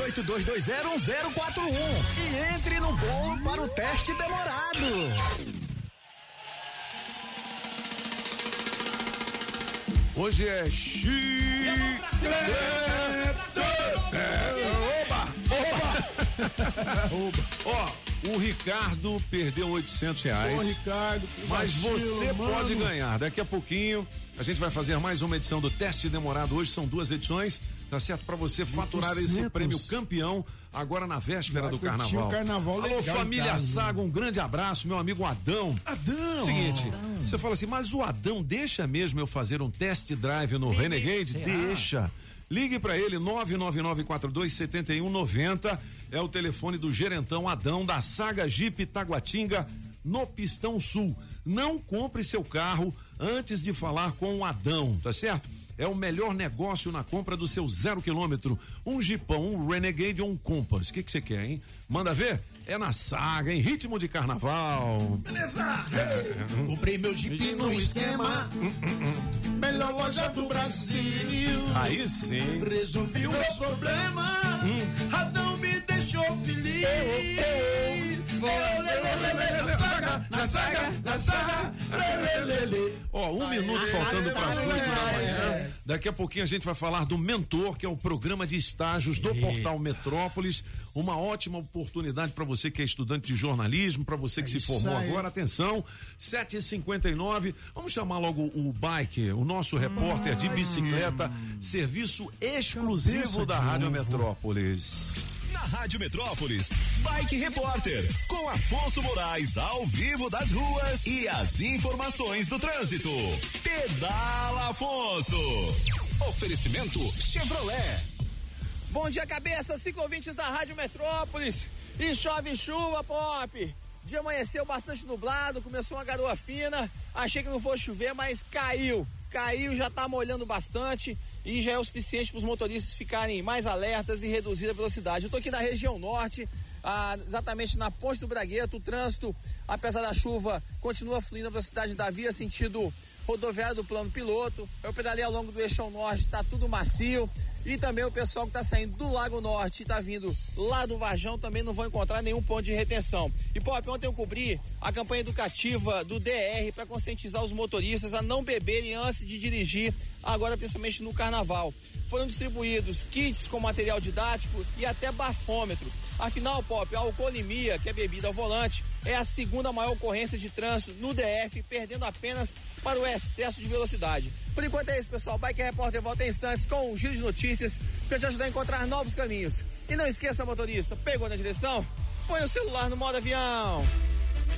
982201041 e entre no bolo para o teste demorado. Hoje é chiclete. É, oba, oba. Ó, o Ricardo perdeu 800 reais. Ô, Ricardo, Mas você mano. pode ganhar. Daqui a pouquinho a gente vai fazer mais uma edição do teste demorado. Hoje são duas edições. Tá certo? Para você faturar esse 800. prêmio campeão agora na véspera Vai do carnaval. o carnaval Alô, legal família. Saga, um grande abraço, meu amigo Adão. Adão! Seguinte, você fala assim, mas o Adão deixa mesmo eu fazer um test drive no Renegade? será? Deixa. Ligue para ele, 999427190. É o telefone do gerentão Adão da Saga Jeep Taguatinga, no Pistão Sul. Não compre seu carro antes de falar com o Adão, tá certo? É o melhor negócio na compra do seu zero quilômetro. Um Jeepão, um Renegade ou um Compass. O que que você quer, hein? Manda ver? É na saga, em ritmo de carnaval. Beleza! Comprei meu Jeep no esquema. Melhor loja do Brasil. Aí sim. Resolvi o meu problema. Adão me deixou feliz. Na saga, na saga, na saga. Ó, um minuto faltando para as oito da manhã. Daqui a pouquinho a gente vai falar do Mentor, que é o programa de estágios do portal Metrópolis. Uma ótima oportunidade para você que é estudante de jornalismo, para você que se isso formou aí. agora. Atenção, 7h59. Vamos chamar logo o Bike, o nosso repórter de bicicleta, serviço exclusivo da Rádio ovo. Metrópolis. Na Rádio Metrópolis, Bike Repórter, com Afonso Moraes ao vivo das ruas e as informações do trânsito. Pedala Afonso. Oferecimento Chevrolet. Bom dia, cabeça, cinco ouvintes da Rádio Metrópolis. E chove chuva, pop. Dia amanheceu bastante nublado, começou uma garoa fina. Achei que não fosse chover, mas caiu. Caiu, já tá molhando bastante e já é o suficiente para os motoristas ficarem mais alertas e reduzir a velocidade. Eu tô aqui na região norte, ah, exatamente na Ponte do Bragueto. O trânsito, apesar da chuva, continua fluindo a velocidade da via sentido rodoviário do plano piloto. Eu pedalei ao longo do eixão norte, tá tudo macio. E também o pessoal que está saindo do Lago Norte e está vindo lá do Varjão também não vão encontrar nenhum ponto de retenção. E Pop, ontem eu cobri a campanha educativa do DR para conscientizar os motoristas a não beberem antes de dirigir, agora principalmente no carnaval. Foram distribuídos kits com material didático e até bafômetro. Afinal, Pop, a alcoolemia, que é bebida ao volante, é a segunda maior ocorrência de trânsito no DF, perdendo apenas para o excesso de velocidade. Por enquanto é isso, pessoal. Bike Repórter volta em instantes com um giro de notícias para te ajudar a encontrar novos caminhos. E não esqueça, motorista, pegou na direção? Põe o celular no modo avião.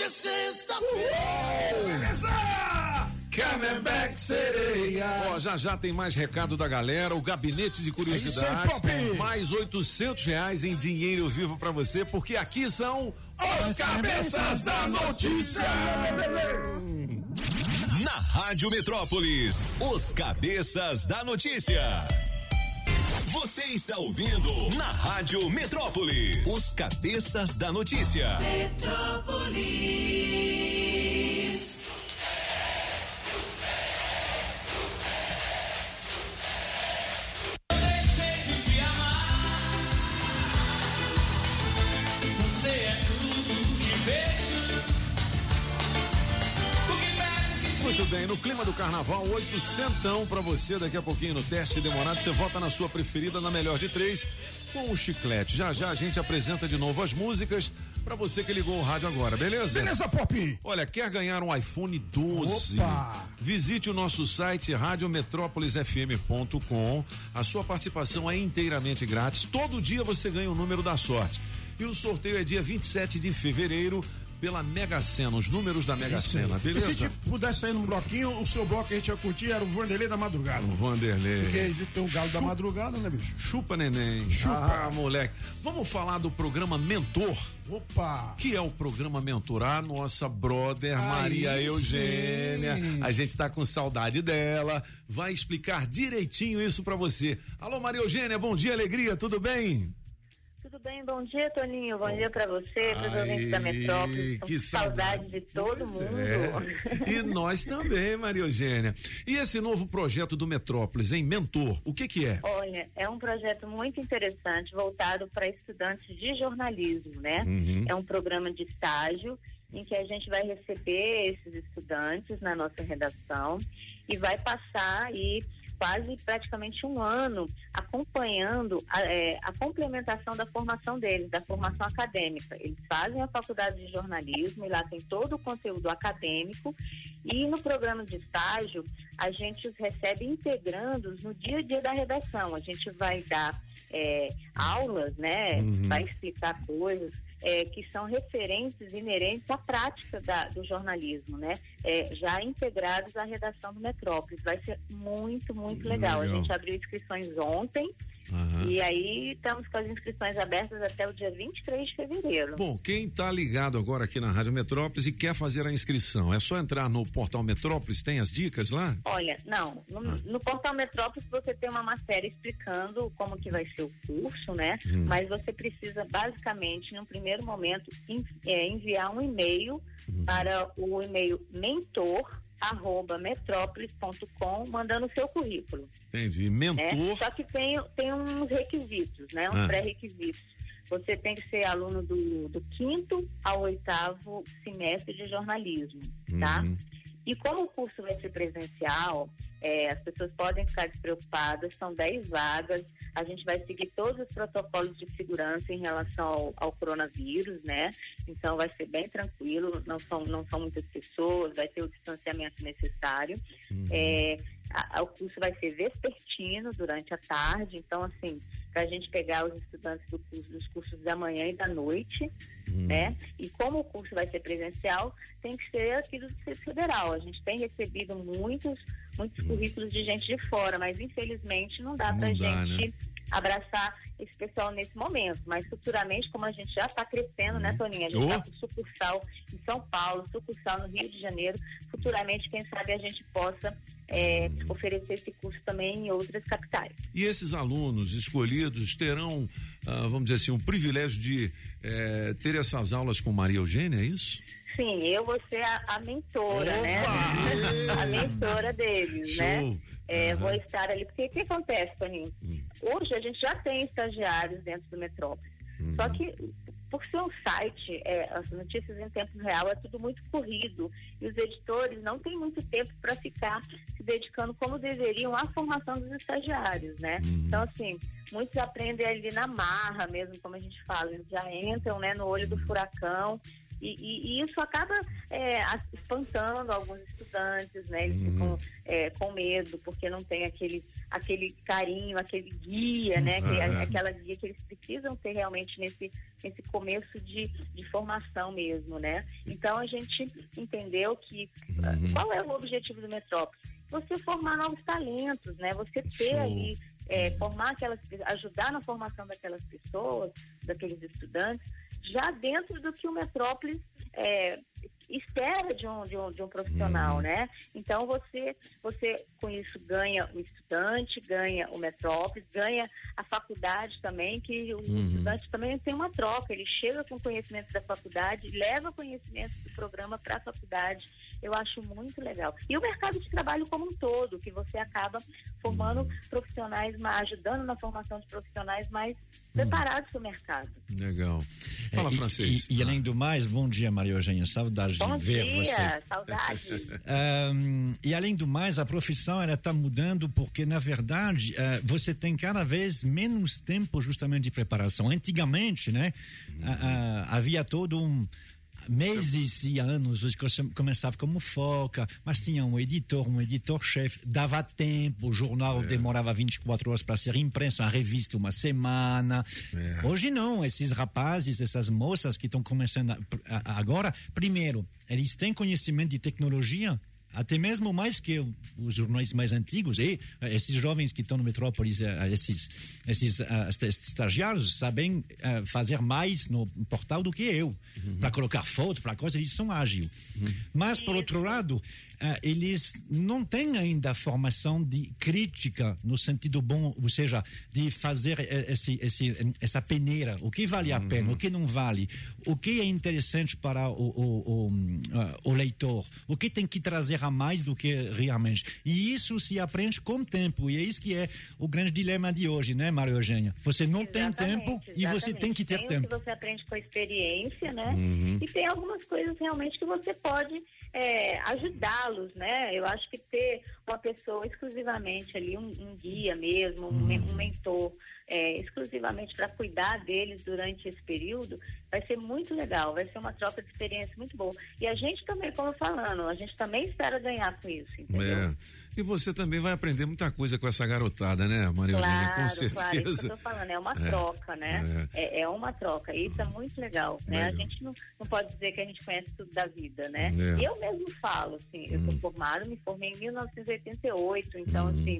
Hoje é sexta-feira. Beleza! Camelback sereia. Ó, já já tem mais recado da galera, o gabinete de curiosidades, É mais 800 reais em dinheiro vivo pra você, porque aqui são Os cabeças da notícia. Na Rádio Metrópolis, os cabeças da notícia. Você está ouvindo na Rádio Metrópolis, os cabeças da notícia. Metrópolis. Deixei de te amar. Você é tudo que vejo. Muito bem, no clima do carnaval, 800 pra você daqui a pouquinho no teste demorado. Você vota na sua preferida, na melhor de três, com o chiclete. Já já a gente apresenta de novo as músicas pra você que ligou o rádio agora, beleza? Beleza, Pop? Olha, quer ganhar um iPhone 12? Opa! Visite o nosso site radiometrópolisfm.com. A sua participação é inteiramente grátis. Todo dia você ganha o número da sorte. E o sorteio é dia 27 de fevereiro pela Mega Sena, os números da Mega Isso. Sena, E se beleza? pudesse sair num bloquinho, o seu bloco que a gente ia curtir era o Vanderlei da Madrugada. O Vanderlei. Porque existe um galo da madrugada, né, bicho? Chupa, neném. Chupa. Ah, moleque. Vamos falar do programa Mentor. Opa! Que é o programa Mentor. A nossa brother Aí Maria Eugênia. sim. A gente tá com saudade dela. Vai explicar direitinho isso pra você. Alô, Maria Eugênia, bom dia, alegria, tudo bem? Tudo bem? Bom dia, Toninho. Bom dia pra você, pros Ai, ouvintes da Metrópole. Que saudade. saudade de todo mundo. É. E nós também, Maria Eugênia. E esse novo projeto do Metrópolis, em Mentor, o que que é? Olha, é um projeto muito interessante voltado para estudantes de jornalismo, né? Uhum. É um programa de estágio em que a gente vai receber esses estudantes na nossa redação e vai passar aí quase praticamente um ano acompanhando a, é, a complementação da formação deles, da formação acadêmica. Eles fazem a faculdade de jornalismo e lá tem todo o conteúdo acadêmico e no programa de estágio a gente os recebe integrandos no dia a dia da redação. A gente vai dar é, aulas, né? Uhum. Vai explicar coisas é, que são referentes inerentes à prática da- do jornalismo, né? É, já integrados à redação do Metrópolis. Vai ser muito, muito legal. Legal. A gente abriu inscrições ontem Aham. e aí estamos com as inscrições abertas até o dia 23 de fevereiro. Bom, quem está ligado agora aqui na Rádio Metrópolis e quer fazer a inscrição, é só entrar no portal Metrópolis, tem as dicas lá? Olha, não, no, Ah. no portal Metrópolis você tem uma matéria explicando como que vai ser o curso, né? Hum. Mas você precisa basicamente, num primeiro momento, en- é, enviar um e-mail Uhum. para o e-mail mentor arroba metrópolis.com mandando o seu currículo. Entendi. né? Mentor. Só que tem, tem uns requisitos, né? Uns Ah. pré-requisitos. Você tem que ser aluno do, do quinto ao oitavo semestre de jornalismo, tá? Uhum. E como o curso vai ser presencial, é, as pessoas podem ficar despreocupadas, são 10 vagas, a gente vai seguir todos os protocolos de segurança em relação ao, ao coronavírus, né? Então vai ser bem tranquilo, não são, não são muitas pessoas, vai ter o distanciamento necessário. É, a- a- o curso vai ser vespertino durante a tarde, então assim, para a gente pegar os estudantes do curso, dos cursos da manhã e da noite, né? E como o curso vai ser presencial, tem que ser aqui do Distrito Federal. A gente tem recebido muitos, muitos currículos de gente de fora, mas infelizmente não dá para dá, gente né? abraçar esse pessoal nesse momento. Mas futuramente, como a gente já está crescendo, né, Toninha? A gente está Oh. com sucursal em São Paulo, sucursal no Rio de Janeiro. Futuramente, quem sabe a gente possa é, oferecer esse curso também em outras capitais. E esses alunos escolhidos terão, ah, vamos dizer assim, um privilégio de eh, ter essas aulas com Maria Eugênia, é isso? Sim, eu vou ser a, a mentora, né? a mentora deles, né? Show. É, Vou estar ali, porque o que acontece, Toninho? Hoje a gente já tem estagiários dentro do Metrópolis. Só que, por ser um site, é, as notícias em tempo real é tudo muito corrido. E os editores não têm muito tempo para ficar se dedicando como deveriam à formação dos estagiários, né? Então, assim, muitos aprendem ali na marra mesmo, como a gente fala. Eles já entram né, no olho do furacão. E, e- e isso acaba é, espantando alguns estudantes, né? Eles ficam é, com medo porque não tem aquele, aquele carinho, aquele guia, né? que- Ah. aquela guia que eles precisam ter realmente nesse, nesse começo de, de formação mesmo, né? Então a gente entendeu que ah, qual é o objetivo do Metrópolis? Você formar novos talentos, né? Você ter Show. ali é, formar aquelas, ajudar na formação daquelas pessoas, daqueles estudantes, já dentro do que o Metrópolis é, espera de um, de um, de um profissional, né? Então você, você com isso ganha o estudante, ganha o Metrópolis, ganha a faculdade também, que o Uhum. estudante também tem uma troca, ele chega com conhecimento da faculdade, leva conhecimento do programa para a faculdade. Eu acho muito legal. E o mercado de trabalho como um todo, que você acaba formando profissionais, mais, ajudando na formação de profissionais mais preparados para o mercado. Legal. Fala, É, e- francês. E, e além do mais, bom dia, Maria Eugênia. Saudade Bom de ver dia, você. saudade. Ahn, e além do mais, a profissão ela está mudando porque, na verdade, eh, você tem cada vez menos tempo justamente de preparação. Antigamente, né, a- a- havia todo um meses e anos, começava como foca, mas tinha um editor, um editor-chefe, dava tempo, o jornal demorava 24 horas para ser impresso, a revista uma semana. Hoje não, esses rapazes, essas moças que estão começando a- a- agora, primeiro, eles têm conhecimento de tecnologia, até mesmo mais que os jornais mais antigos. E eh, esses jovens que estão no Metrópolis, eh, esses, esses estes estagiários, sabem fazer mais no portal do que eu. Para colocar foto, para coisa, eles são ágeis. Mas, por outro lado, eles não têm ainda a formação de crítica no sentido bom, ou seja, de fazer eh, esse, esse, essa peneira. O que vale a pena, o que não vale, o que é interessante para o, o, o, ah, o leitor, o que tem que trazer a mais do que realmente. E isso se aprende com o tempo, e é isso que é o grande dilema de hoje, né, Maria Eugênia? Você não tem tempo e você tem que ter tem tempo. o que você aprende com a experiência, né? Uhum. E tem algumas coisas realmente que você pode é, ajudá-los, né? Eu acho que ter uma pessoa exclusivamente ali, um, um guia mesmo, um, men- um mentor, é, exclusivamente para cuidar deles durante esse período, vai ser muito legal, vai ser uma troca de experiência muito boa. E a gente também, como falando, a gente também espera ganhar com isso, entendeu? É. E você também vai aprender muita coisa com essa garotada, né, Maria Eugênia? Com Claro, claro, isso que certeza. eu tô falando, é uma É, troca, né? É. é uma troca, isso é muito legal, né? A Legal. gente não, não pode dizer que a gente conhece tudo da vida, né? É. Eu mesmo falo, assim, eu Hum. sou formada, me formei em 1988, então, Uhum. assim,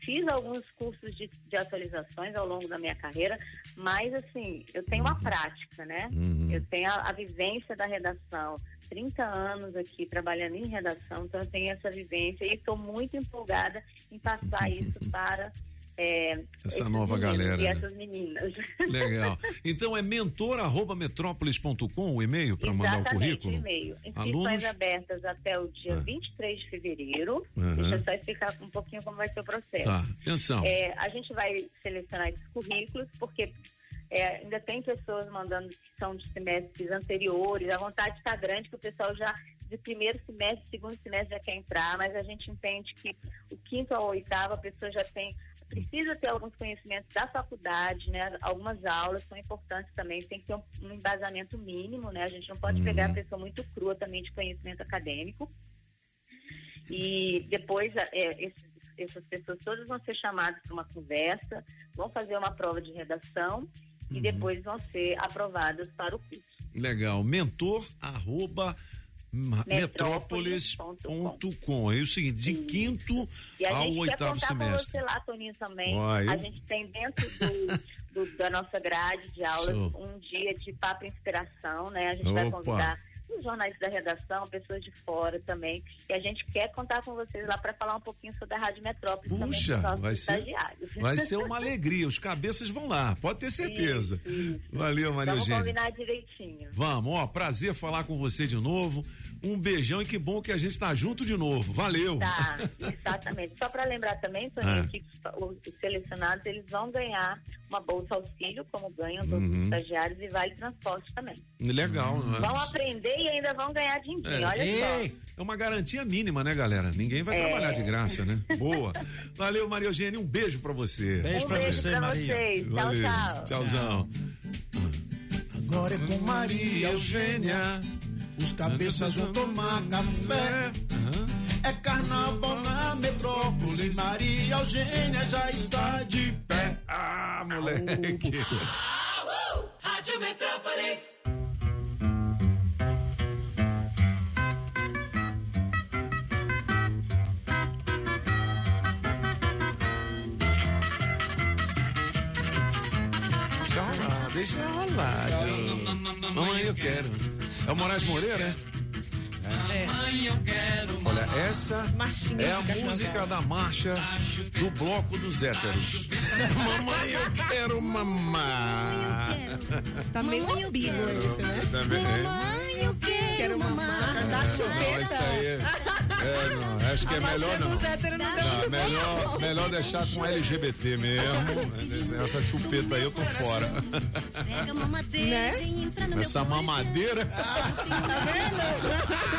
fiz alguns cursos de, de atualizações ao longo da minha carreira, mas, assim, eu tenho uma prática, né? Uhum. Eu tenho a, a vivência da redação, 30 anos aqui trabalhando em redação, então eu tenho essa vivência e estou muito empolgada em passar isso para é, Essa nova galera, E né? essas meninas. Legal. Então é mentor@metrópolis.com o e-mail para mandar o currículo? e-mail. Inscrições Alunos? abertas até o dia Ah. 23 de fevereiro. Aham. Deixa eu só explicar um pouquinho como vai ser o processo. Tá, atenção. É, a gente vai selecionar esses currículos, porque é, ainda tem pessoas mandando que são de semestres anteriores, a vontade está grande que o pessoal já de primeiro semestre, segundo semestre já quer entrar, mas a gente entende que o quinto ao oitavo a pessoa já tem, precisa ter alguns conhecimentos da faculdade, né? Algumas aulas são importantes também, tem que ter um, um embasamento mínimo, né? A gente não pode Uhum. pegar a pessoa muito crua também de conhecimento acadêmico. E depois é, esses- essas pessoas todas vão ser chamadas para uma conversa, vão fazer uma prova de redação e depois vão ser aprovadas para o curso. Legal. Mentor arroba metrópolis.com. É o seguinte, de quinto E a ao oitavo semestre. você lá, Toninho, também. Uai, A eu- gente tem dentro do, do- da nossa grade de aulas Show. um dia de papo inspiração, né? A gente vai Opa. convidar os jornais da redação, pessoas de fora também. E a gente quer contar com vocês lá para falar um pouquinho sobre a Rádio Metrópolis também Puxa, nossos vai ser, vai ser uma alegria. Os cabeças vão lá, pode ter certeza. Valeu, Maria Vamos Eugênia. combinar direitinho. Vamos, ó, prazer falar com você de novo. Um beijão e que bom que a gente tá junto de novo. Valeu. Tá, exatamente. Só para lembrar também, Toninho, Ah. que os, os selecionados eles vão ganhar uma bolsa auxílio, como ganham todos os Uhum. estagiários, e vale transporte também. Legal, não é? Vão aprender e ainda vão ganhar dinheiro. É. Olha só. É uma garantia mínima, né, galera? Ninguém vai É. trabalhar de graça, né? Boa. Valeu, Maria Eugênia. Um beijo pra você. Beijo Um pra beijo você, pra Maria. vocês. Tchau, Valeu. tchau. Tchauzão. Agora é com Maria Eugênia. Os cabeças vão tomar café. É carnaval na metrópole. Maria Eugênia já está de pé. Ah, moleque. Rádio Metrópolis. Deixa rolar, deixa rolar. Mamãe, eu quero. É o Moraes Moreira, né? Mamãe, eu quero. Olha, essa é a música da marcha do bloco dos héteros. Mamãe, eu quero mamar. Tá meio ambíguo isso, né? Também. eu quero. Quero mamar. Da Não, isso chupeta. aí é, é, não, acho que é melhor não. Não melhor, melhor deixar com LGBT mesmo. Essa chupeta aí eu tô fora. Né? Essa mamadeira.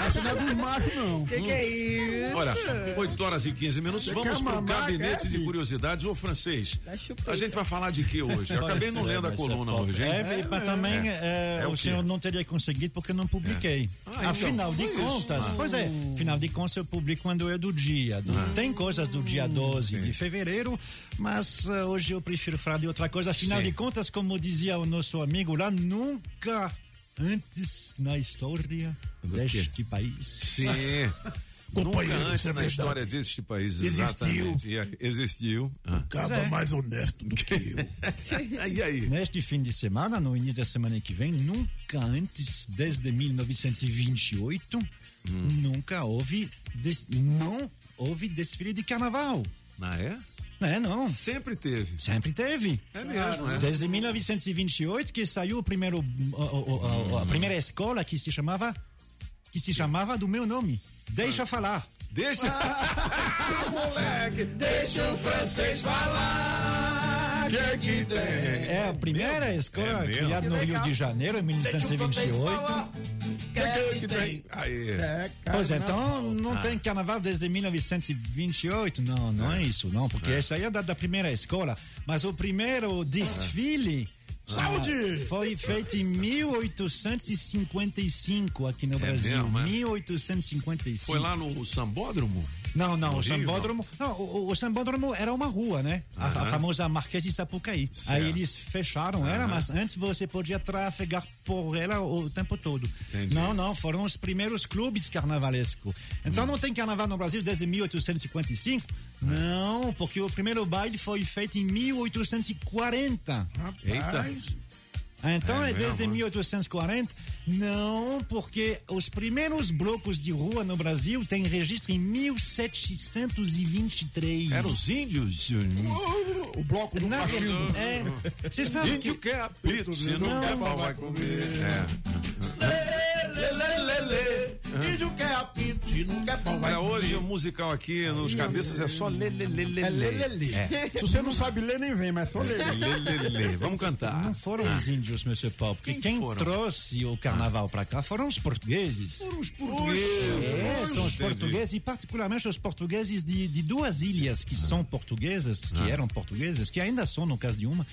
Essa não é dos machos, não. Que que é isso? Olha, 8 horas e 15 minutos, Você vamos pro gabinete de filho? curiosidades. Ô, francês, chupeta. a gente vai falar de que hoje? Eu acabei não é, lendo a coluna hoje, hein? É, mas também é, É o senhor não teria conseguido porque não publiquei. Ah, então, Afinal de foi isso. contas, Ah. pois é, afinal de contas eu publico quando é do dia. Do- Tem coisas do dia 12 de fevereiro, mas eh, hoje eu prefiro falar de outra coisa. Afinal Sim. de contas, como dizia o nosso amigo lá, nunca antes na história deste país. Sim. Nunca Companheiro, antes isso é na história deste país, Existiu. exatamente. Aí, Existiu. Ah. Acaba é. mais honesto do que eu. E aí? Neste fim de semana, no início da semana que vem, nunca antes, desde 1928, Hum. nunca houve, des- não houve desfile de carnaval. Ah, é? É, não. Sempre teve. Sempre teve. É mesmo, é. Desde 1928 que saiu o primeiro, o- o- o- a primeira escola que se chamava, que se chamava do meu nome. Deixa falar. Deixa. Moleque, deixa o francês falar. Que é que tem? É a primeira escola É criada no Rio de Janeiro em 1928. Que é que tem? Aí. É, Pois é, então não tem carnaval desde 1928, não, não é isso, não, porque essa aí é da, da primeira escola. Mas o primeiro desfile. Saúde! ah, Foi feito em 1855 aqui no Brasil. mesmo, é? 1855. Foi lá no Sambódromo? Não, não, No o Rio, Sambódromo. Não, o, o Sambódromo era uma rua, né? A, a famosa Marquês de Sapucaí. Certo. Aí eles fecharam ela, Aham. mas antes você podia trafegar por ela o tempo todo. Entendi. Não, não, foram os primeiros clubes carnavalescos. Então não tem carnaval no Brasil desde 1855? Não, porque o primeiro baile foi feito em 1840. Eita. Então É é, desde mesmo? 1840? Não, porque os primeiros blocos de rua no Brasil têm registro em 1723. Eram os índios? O bloco do Na cachimbo. é, Você sabe Índio que... quer apito, se não, Não. quer pau vai comer. É. Lê, lê, lê, lê. Índio quer apito, se não quer pau, vai Olha, hoje comer. o musical aqui nos cabeças é só lê, lê, lê, lê, É lê, lê. lê, lê. É. Se você não sabe ler, nem vem, mas é só ler. Lê, lê, lê. Vamos cantar. Não foram os índios, meu Paulo, porque Quem trouxe o carnaval pra cá foram os portugueses. Foram os portugueses. É, são os portugueses e particularmente os portugueses de, de duas ilhas que são portuguesas, que Ah. eram portuguesas, que ainda são no caso de uma,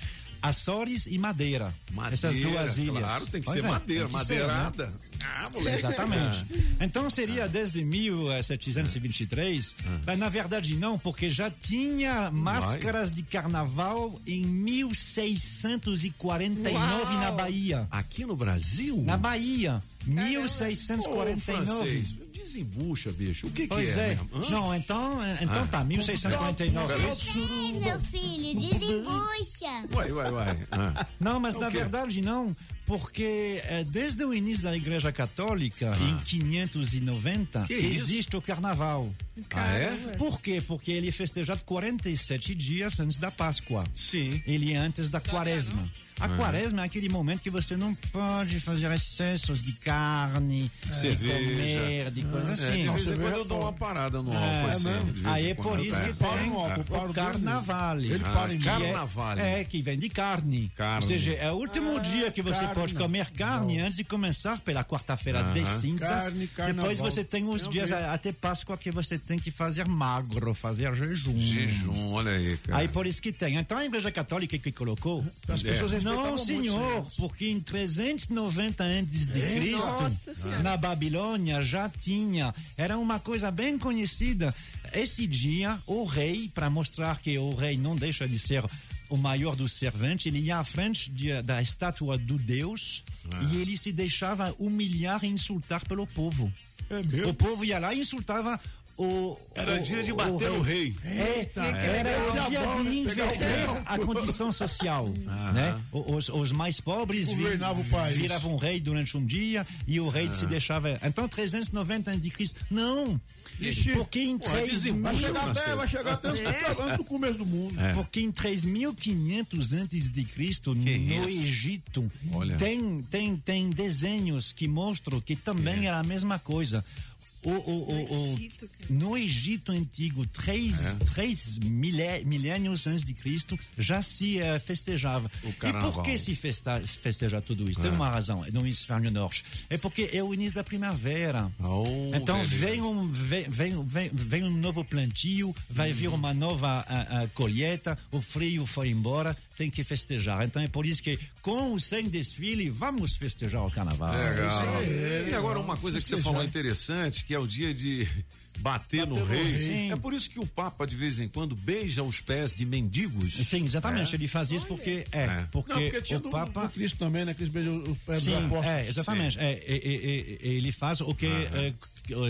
Açores e Madeira. Essas Madeira, duas ilhas. Claro, tem que Pois ser é, madeira, que ser, né? madeirada. Ah, moleque. Exatamente. Então seria desde 1723, mas na verdade não, porque já tinha máscaras de carnaval em 1649 na Uau. Bahia. Aqui no Brasil? Na Bahia, Ô, 1649. francês, desembucha, bicho. O que, Pois que é, é. Não, então, então Ah. tá, 1649. meu filho, desembucha. Vai, vai, vai. Ah. Não, mas na quê? verdade não, porque eh, desde o início da Igreja Católica, em 590, Ah. Que isso? existe o Carnaval. Ah, é? Por quê? Porque ele é festejado 47 dias antes da Páscoa. Sim. Ele é antes da Quaresma. A Aham. Quaresma é aquele momento que você não pode fazer excessos de carne, Cerveja. de comer, de coisas É, assim. de vez em quando eu dou uma parada no álcool, assim. de vez Aí em é por isso que para tem para o o carnaval. Ele Ah, para em Que é- carnaval. É, que vem de carne. Carne. Ou seja, é o último dia que você carne pode não. comer carne antes de começar pela quarta-feira Aham. de cinzas. Carne, carnaval. Depois você tem os Tem dias até Páscoa que você tem que fazer magro, fazer jejum. Jejum, olha aí, cara. Aí por isso que tem. Então a Igreja Católica que colocou. As pessoas respeitavam Não, muito senhor, isso. porque em 390 antes de Cristo, Nossa Senhora. na Babilônia já tinha. Era uma coisa bem conhecida. Esse dia, o rei, para mostrar que o rei não deixa de ser o maior dos serventes, ele ia à frente de- da estátua do Deus e ele se deixava humilhar e insultar pelo povo. O povo ia lá e insultava o. Era o- dia de o bater no rei. Eita, Era é, o dia bom, de né? O inverter a condição social, né? O- Os, os mais pobres vi- Governava o país. viravam rei durante um dia e o rei se deixava. Então 390 antes de Cristo. Não. Ixi, porque em pô, 3 desembucha, Vai chegar até, vai chegar até antes do começo do mundo. É. porque em 3500 antes de Cristo no isso? Egito Olha. tem tem tem desenhos que mostram que também É. era a mesma coisa. O, o, o, o- no Egito antigo, três, É. três milênios antes de Cristo, já se eh, festejava. E por que se festa, festeja tudo isso? Tem É. uma razão no hemisfério norte. É porque é o início da primavera. então beleza. vem um, vem, vem, vem, um novo plantio, vai vir uma nova a, a colheita, o frio foi embora, tem que festejar. Então é por isso que, com ou sem desfile, vamos festejar o carnaval. Legal. Isso E agora uma coisa que você falou interessante, que é o dia de bater, no, no rei. rei. Sim. É por isso que o Papa de vez em quando beija os pés de mendigos. Sim, exatamente. É. Ele faz isso porque é, porque, Não, porque tinha o do, Papa do Cristo também, né? Cristo beijou os pés Sim, dos apóstolos. é, exatamente. É, é, é, é, ele faz o que é,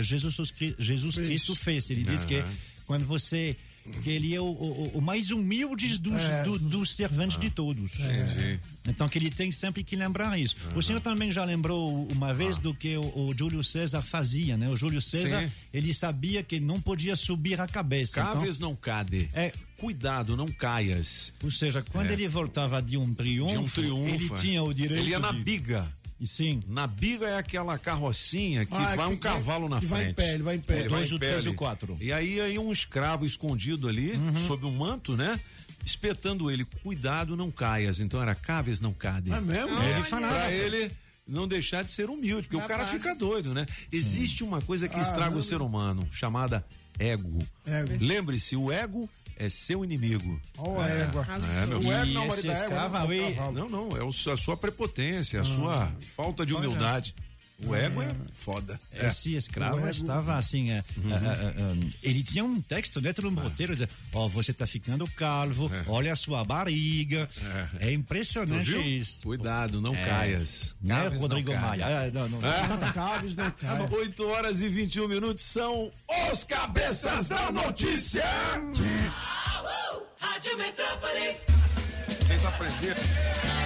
Jesus, Jesus. Cristo fez. Ele diz que quando você que ele é o, o- o mais humilde dos, É, do- dos serventes de todos. Entendi. Então que ele tem sempre que lembrar isso. O senhor também já lembrou uma vez do que o, o Júlio César fazia, né? O Júlio César, Sim. ele sabia que não podia subir a cabeça. Então, Caves não cade. É. Cuidado, não caias. ou seja, quando É. ele voltava de um triunfo, De um triunfo. ele é. tinha o direito Ele ia na de- biga. E sim. Na biga é aquela carrocinha que Ah, vai que um vai- cavalo na que vai em frente. pé, ele vai em pé. Ele Dois vai em ou pé três ali. ou quatro. E aí, aí um escravo escondido ali, Uhum. sob um manto, né? Espetando ele, cuidado, não caias. Então era caves não cade. É mesmo? É, Ele falava. Pra ele não deixar de ser humilde, porque o cara fica doido, né? Existe uma coisa que estraga Caramba. o ser humano, chamada ego. Ego. Lembre-se, o ego é seu inimigo. Ó, a égua. É, meu O filho. ego não, marido da égua, não, é o cavalo. Não, não, é o- a sua prepotência, a sua falta de é. humildade. O ego é foda. É. Esse escravo ego- estava assim, é, Uhum. é, é, é, ele tinha um texto dentro do roteiro, dizendo, ó, você está ficando calvo, olha a sua barriga, é, impressionante isso. Cuidado, não É. caias. Né, Caves não Rodrigo caia. Maia? Ah, não, não, não. Ah. Caves, né, cara? 8 horas e 21 minutos são os cabeças da notícia. Rádio Metrópolis. Vocês aprenderam?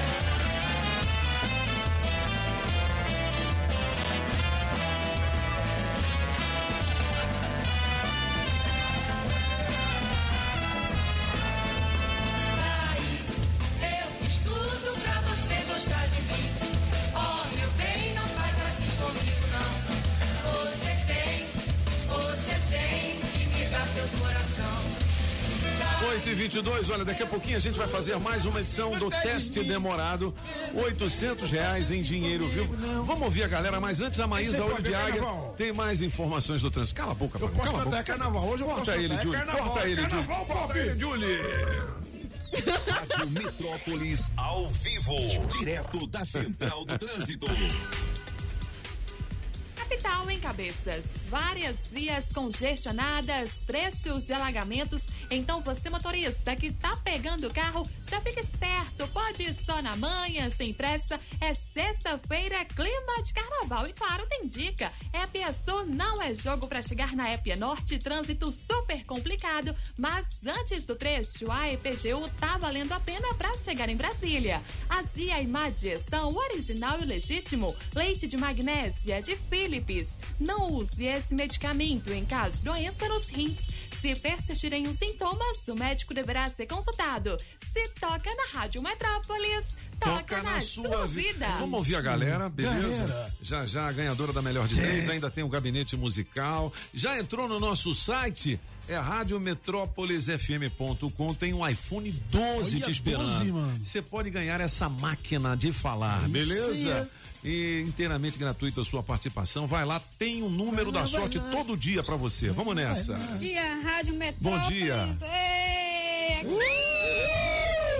8 e 22 olha, daqui a pouquinho a gente vai fazer mais uma edição do teste demorado. 800 reais em dinheiro vivo. Vamos ouvir a galera, mas antes a Maísa Você Olho de Águia tem mais informações do trânsito. Cala a boca, Eu posso cantar, é boca. carnaval. Hoje eu Corta posso ele, cantar, é Júlio. carnaval, Corta é ele, Júlio. Corta ele, Júlio. Rádio Metrópolis ao vivo, direto da Central do Trânsito. Capital em cabeças. Várias vias congestionadas, trechos de alagamentos. Então você motorista que tá pegando o carro, já fica esperto. Pode ir só na manhã, sem pressa. É sexta-feira, clima de carnaval. E claro, tem dica. Épia Sul não é jogo para chegar na Épia Norte. Trânsito super complicado. Mas antes do trecho, a EPGU tá valendo a pena para chegar em Brasília. Azia e má digestão, original e legítimo. Leite de magnésia de Não use esse medicamento em caso de doença nos rins. Se persistirem os sintomas, o médico deverá ser consultado. Se toca na Rádio Metrópolis, toca, na, sua vida. Vamos ouvir a galera, beleza? Galera. Já já a ganhadora da melhor de três, ainda tem o gabinete musical. Já entrou no nosso site? É radiometrópolisfm.com, tem um iPhone 12 Olha, te esperando. 12, mano. Você pode ganhar essa máquina de falar, beleza? E inteiramente gratuita a sua participação. Vai lá, tem um número da sorte todo dia pra você. Vamos nessa. Bom dia, Rádio Metrópolis. Bom dia. Ei, aqui.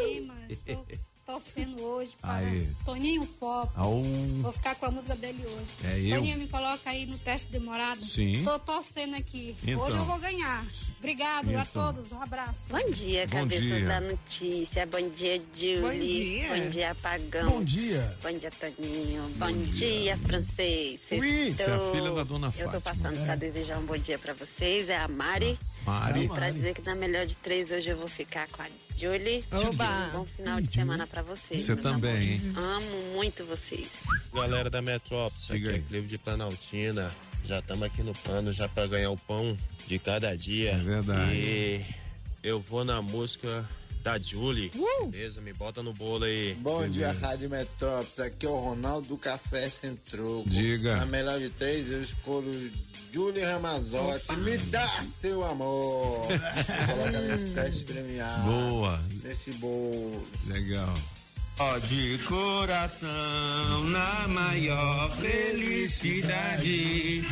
Ei, mas Estou torcendo hoje para Aê. Toninho Pop. Au. Vou ficar com a música dele hoje. É eu? Toninho, me coloca aí no teste demorado. Sim. Tô torcendo aqui. Então. Hoje eu vou ganhar. Obrigado a Então. todos. Um abraço. Bom dia, Bom cabeça dia. da notícia. Bom dia, Julie. Bom dia. Bom dia, Apagão. Bom dia. Bom dia, Toninho. Bom, dia. francês. Ui. Você é a filha da dona Eu tô Fátima. passando pra desejar um bom dia pra vocês. É a Mari. Mari. E pra dizer que na melhor de três hoje eu vou ficar com a Julie. Oba. Um bom final de semana pra vocês. Você também, hein? Amo muito vocês. Galera da Metrópolis, aqui é. Clevo de Planaltina. Já estamos aqui no plano já para ganhar o pão de cada dia. É verdade. E eu vou na música da Julie. Beleza? Me bota no bolo aí. Bom dia, Rádio Metrópolis. Aqui é o Ronaldo do Café Sem Troco. Diga. A melhor de três, eu escolho Júlio Ramazotti. Me dá seu amor. Coloca nesse teste premiado. Boa. Nesse bolo. Legal. Ó, de coração, na maior felicidade.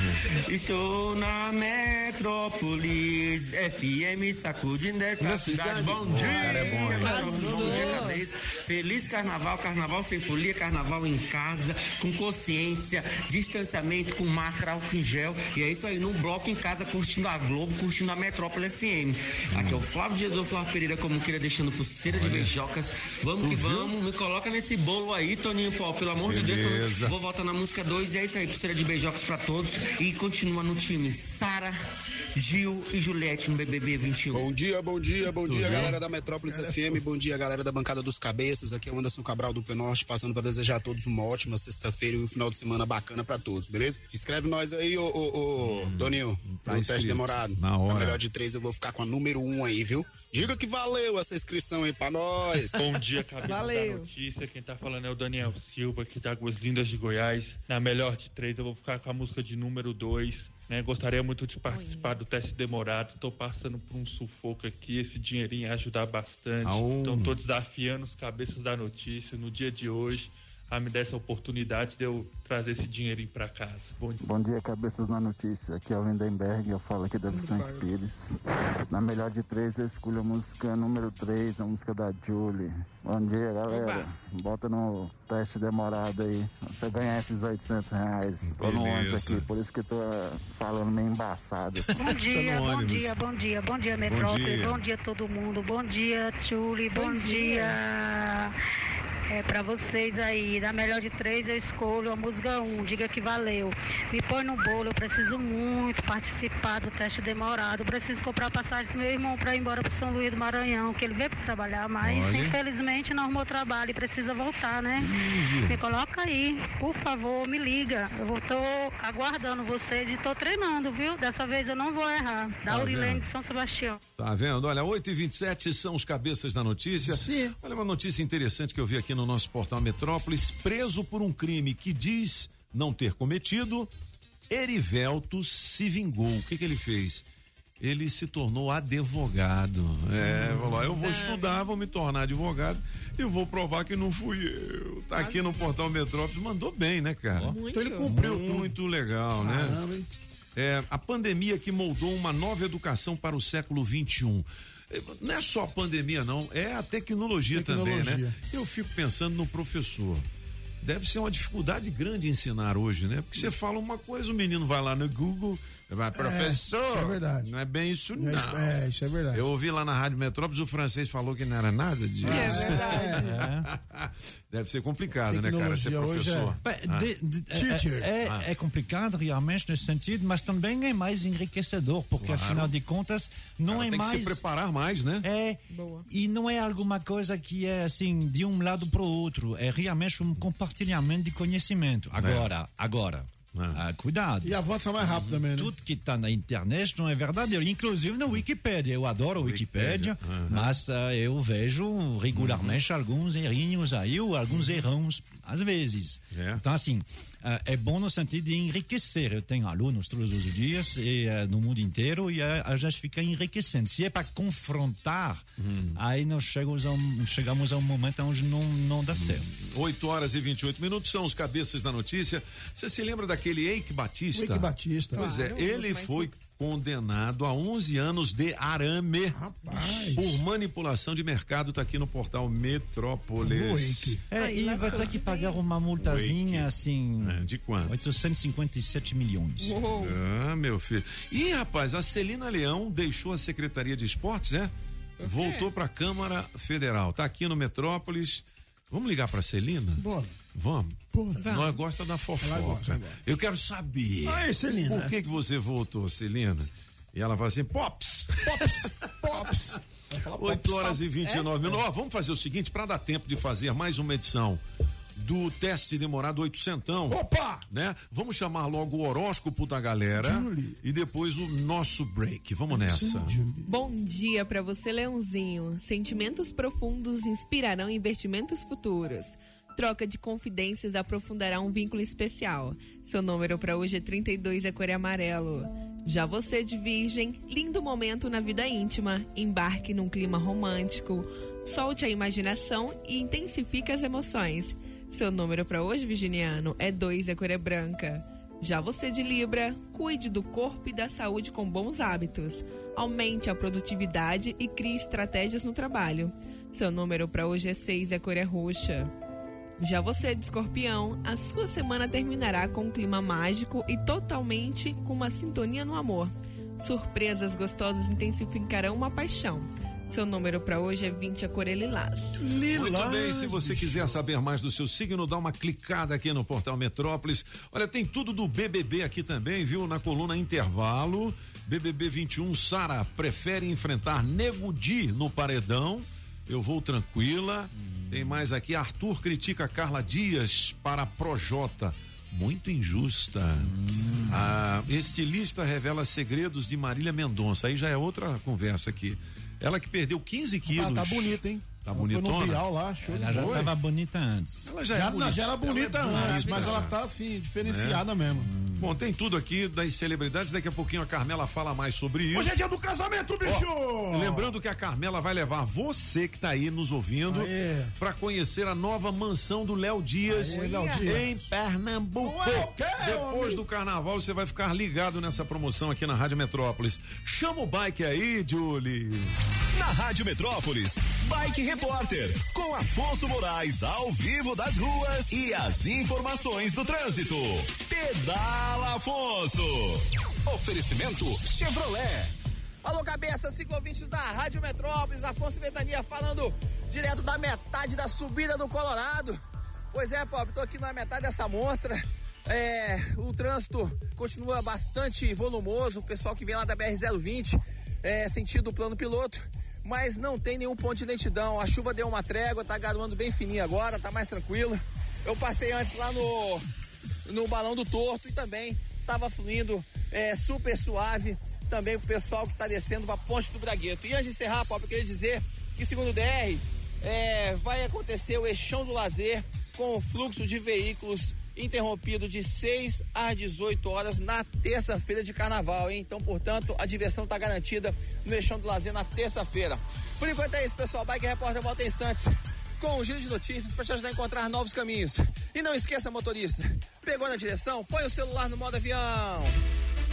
Estou na metrópolis, FM sacudindo essa cidade. Bom dia, cara é bom, bom dia, cabeça. Feliz carnaval, carnaval sem folia, carnaval em casa, com consciência, distanciamento, com máscara, álcool em gel. E é isso aí, num bloco em casa, curtindo a Globo, curtindo a Metrópole FM. Aqui é o Flávio Jesus Flávio Pereira, como queira, deixando pulseira de beijocas. Vamos Tu que viu? vamos, me coloca nesse bolo aí, Toninho Pó, pelo amor de Deus. Beleza. Toninho. Vou voltar na música 2 e é isso aí, pulseira de beijocas pra todos. E continua no time Sara, Gil e Juliette no BBB 21. Bom dia, bom dia, bom Tu dia, viu? galera da Metrópolis FM, bom dia, galera da bancada dos cabeças. Aqui é o Anderson Cabral do Penorte, passando para desejar a todos uma ótima sexta-feira e um final de semana bacana pra todos, beleza? Escreve nós aí, ô, ô, ô Toninho, tá no teste demorado. Na hora. A melhor de três eu vou ficar com a número um aí, viu? Diga que valeu essa inscrição aí pra nós. Bom dia, cabeça Valeu. da notícia. Quem tá falando é o Daniel Silva, aqui da Águas Lindas de Goiás. Na melhor de três, eu vou ficar com a música de número dois. Né? Gostaria muito de participar do teste demorado. Tô passando por um sufoco aqui. Esse dinheirinho ia ajudar bastante. Au. Então tô desafiando os cabeças da notícia no dia de hoje a me dar essa oportunidade de eu trazer esse dinheirinho pra casa. Bom dia. Bom dia, cabeças na notícia. Aqui é o Lindenberg, eu falo aqui da Vicente Pires. Na melhor de três, eu escolho a música número 3, a música da Julie. Bom dia, galera. Bota no teste demorado aí. Você ganhar esses 800 reais. Tô no ônibus aqui, por isso que eu tô falando meio embaçado. Bom dia, bom ônibus. dia, bom dia, bom dia, Metrópole, dia. bom dia todo mundo, bom dia, Tchuli, bom, Bom dia. É pra vocês aí, da melhor de três eu escolho a música 1, diga que valeu. Me põe no bolo, eu preciso muito participar do teste demorado. Preciso comprar passagem pro meu irmão pra ir embora pro São Luís do Maranhão, que ele veio pra trabalhar, mas Olha. infelizmente não arrumou trabalho e precisa voltar, né? Me coloca aí, por favor, me liga. Eu vou- tô aguardando vocês e tô treinando, viu? Dessa vez eu não vou errar. Da Tá Aurilene de São Sebastião. Tá vendo? Olha, 8 e 27 são os cabeças da notícia. Sim. Olha, uma notícia interessante que eu vi aqui no nosso portal Metrópolis. Preso por um crime que diz não ter cometido, Erivelto se vingou. O que, que ele fez? Ele se tornou advogado. É, falou: eu vou estudar, vou me tornar advogado e vou provar que não fui eu. Tá aqui no portal Metrópolis, mandou bem, né, cara? Muito. Então ele cumpriu tudo. Muito legal, né? Caramba? É, a pandemia que moldou uma nova educação para o século XXI. É, Não é só a pandemia, não, é a tecnologia, também, né? Tecnologia. Eu fico pensando no professor. Deve ser uma dificuldade grande ensinar hoje, né? Porque você fala uma coisa, o menino vai lá no Google, vai, professor. isso é verdade. Não é bem isso, Não não. é- é, isso é verdade. Eu ouvi lá na Rádio Metrópolis, o francês falou que não era nada disso. É verdade. Deve ser complicado, né, cara? Ser é- professor. Bem, Ah. de- de- Teacher. É, Ah. é complicado realmente nesse sentido, mas também é mais enriquecedor, porque Claro. afinal de contas não Cara, é tem que mais. se preparar mais, né? É. E não é alguma coisa que é assim de um lado para o outro. É realmente um compartilhamento de conhecimento. Agora, agora. Ah, cuidado. E avança mais rápido também, né? Tudo que está na internet não é verdadeiro, inclusive na Wikipédia. Eu adoro a Wikipédia, mas ah, eu vejo regularmente Uhum. alguns errinhos aí, ou alguns errões, às vezes. Então, assim, ah, é bom no sentido de enriquecer. Eu tenho alunos todos os dias e, ah, no mundo inteiro e a gente fica enriquecendo. Se é para confrontar, Hum. aí nós chegamos a, um, chegamos a um momento onde não, não dá certo. 8 horas e 28 minutos são os cabeças da notícia. Você se lembra daquele Eike Batista? Eike Batista. Pois Claro, é, ele foi condenado a 11 anos de arame por manipulação de mercado. Tá aqui no portal Metrópolis. É, e vai ter que pagar uma multazinha assim. de quanto? 857 milhões. Ah, meu filho. Ih, rapaz, a Celina Leão deixou a Secretaria de Esportes, é? Voltou para a Câmara Federal. Tá aqui no Metrópolis. Vamos ligar para Celina? Bora. Vamos. Bora. Nós gosta da fofoca. Ela gosta, ela gosta. Eu quero saber. Aí, Celina. Por que que você voltou, Celina? E ela fala assim, Pops! Pops! Pops! 8 horas e 29 É? minutos. Ó, vamos fazer o seguinte, para dar tempo de fazer mais uma edição do teste demorado oitocentão. Opa! Né? Vamos chamar logo o horóscopo da galera e depois o nosso break. Vamos nessa. Bom dia para você, Leãozinho. Sentimentos profundos inspirarão investimentos futuros. Troca de confidências aprofundará um vínculo especial. Seu número para hoje é 32 é cor amarelo. Já você de Virgem, lindo momento na vida íntima. Embarque num clima romântico. Solte a imaginação e intensifique as emoções. Seu número para hoje, Virginiano, é 2 é cor é branca. Já você de Libra, cuide do corpo e da saúde com bons hábitos. Aumente a produtividade e crie estratégias no trabalho. Seu número para hoje é 6 é cor é roxa. Já você de escorpião, a sua semana terminará com um clima mágico e totalmente com uma sintonia no amor. Surpresas gostosas intensificarão uma paixão. Seu número para hoje é 20 a cor é lilás. Muito bem, se você quiser saber mais do seu signo, dá uma clicada aqui no portal Metrópolis. Olha, tem tudo do BBB aqui também, viu? Na coluna Intervalo. BBB 21, Sara prefere enfrentar Nego Di no paredão. Eu vou tranquila. Tem mais aqui, Arthur critica Carla Dias para Projota. Muito injusta. A estilista revela segredos de Marília Mendonça. Aí já é outra conversa aqui. Ela que perdeu 15 quilos. Ah, tá bonita, hein? Tá bonitona? Bial lá, show Ela já estava bonita antes. Ela já, Já, é não, já era bonita Ela é antes, mas ela tá assim, diferenciada É. mesmo. Bom, tem tudo aqui das celebridades. Daqui a pouquinho a Carmela fala mais sobre isso. Hoje é dia do casamento, bicho! Ó, lembrando que a Carmela vai levar você que tá aí nos ouvindo para conhecer a nova mansão do Léo Dias, Aê, Léo Dias. em Pernambuco. Não é o quê, Depois do carnaval você vai ficar ligado nessa promoção aqui na Rádio Metrópolis. Chama o bike aí, Julie. Na Rádio Metrópolis, Bike Repórter, com Afonso Moraes ao vivo das ruas e as informações do trânsito. Pedala Afonso. Oferecimento Chevrolet. Alô, cabeça, ciclovintes da Rádio Metrópolis, Afonso Ventania falando direto da metade da subida do Colorado. Pois é, Pop, tô aqui na metade dessa monstra. É, o trânsito continua bastante volumoso, o pessoal que vem lá da BR-020, é, sentido plano piloto, mas não tem nenhum ponto de lentidão. A chuva deu uma trégua, tá garoando bem fininho agora, tá mais tranquilo. Eu passei antes lá no, no balão do torto e também estava fluindo é, super suave também pro pessoal que está descendo para Ponte do Bragueto. E antes de encerrar, Pop, eu queria dizer que segundo o DR, é, vai acontecer o eixão do lazer com o fluxo de veículos interrompido de 6 às 18 horas na terça-feira de carnaval, hein? Então, portanto, a diversão está garantida no eixão do lazer na terça-feira. Por enquanto é isso, pessoal. Bike Repórter volta em instantes com um giro de notícias para te ajudar a encontrar novos caminhos. E não esqueça, motorista, pegou na direção? Põe o celular no modo avião.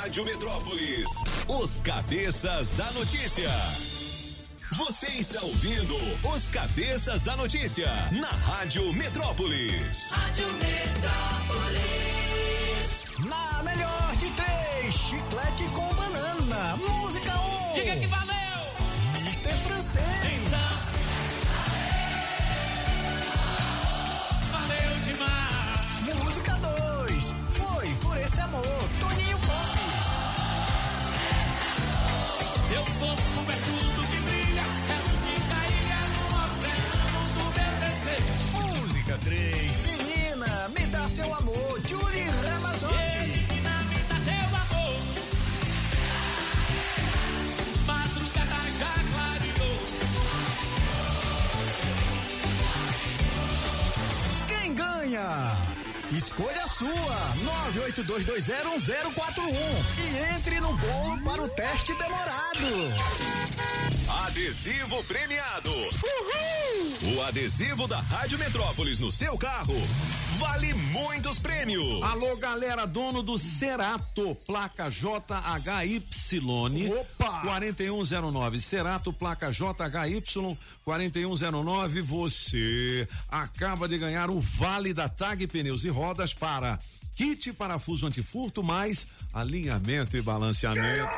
Rádio Metrópolis, os cabeças da notícia. Você está ouvindo os cabeças da notícia na Rádio Metrópolis. Rádio Metrópolis. Na melhor de três, chiclete com banana. Música 1. Um. Diga que valeu! Mister Francês. Valeu demais! Música 2. Foi por esse amor. Escolha a sua, 982201041 e entre no bolo para o teste demorado. Adesivo premiado. O adesivo da Rádio Metrópolis no seu carro vale muitos prêmios. Alô, galera, dono do Cerato, placa JHY. Opa! 4109. Cerato, placa JHY 4109. Você acaba de ganhar o Vale da Tag Pneus e Rodas para kit parafuso antifurto mais alinhamento e balanceamento.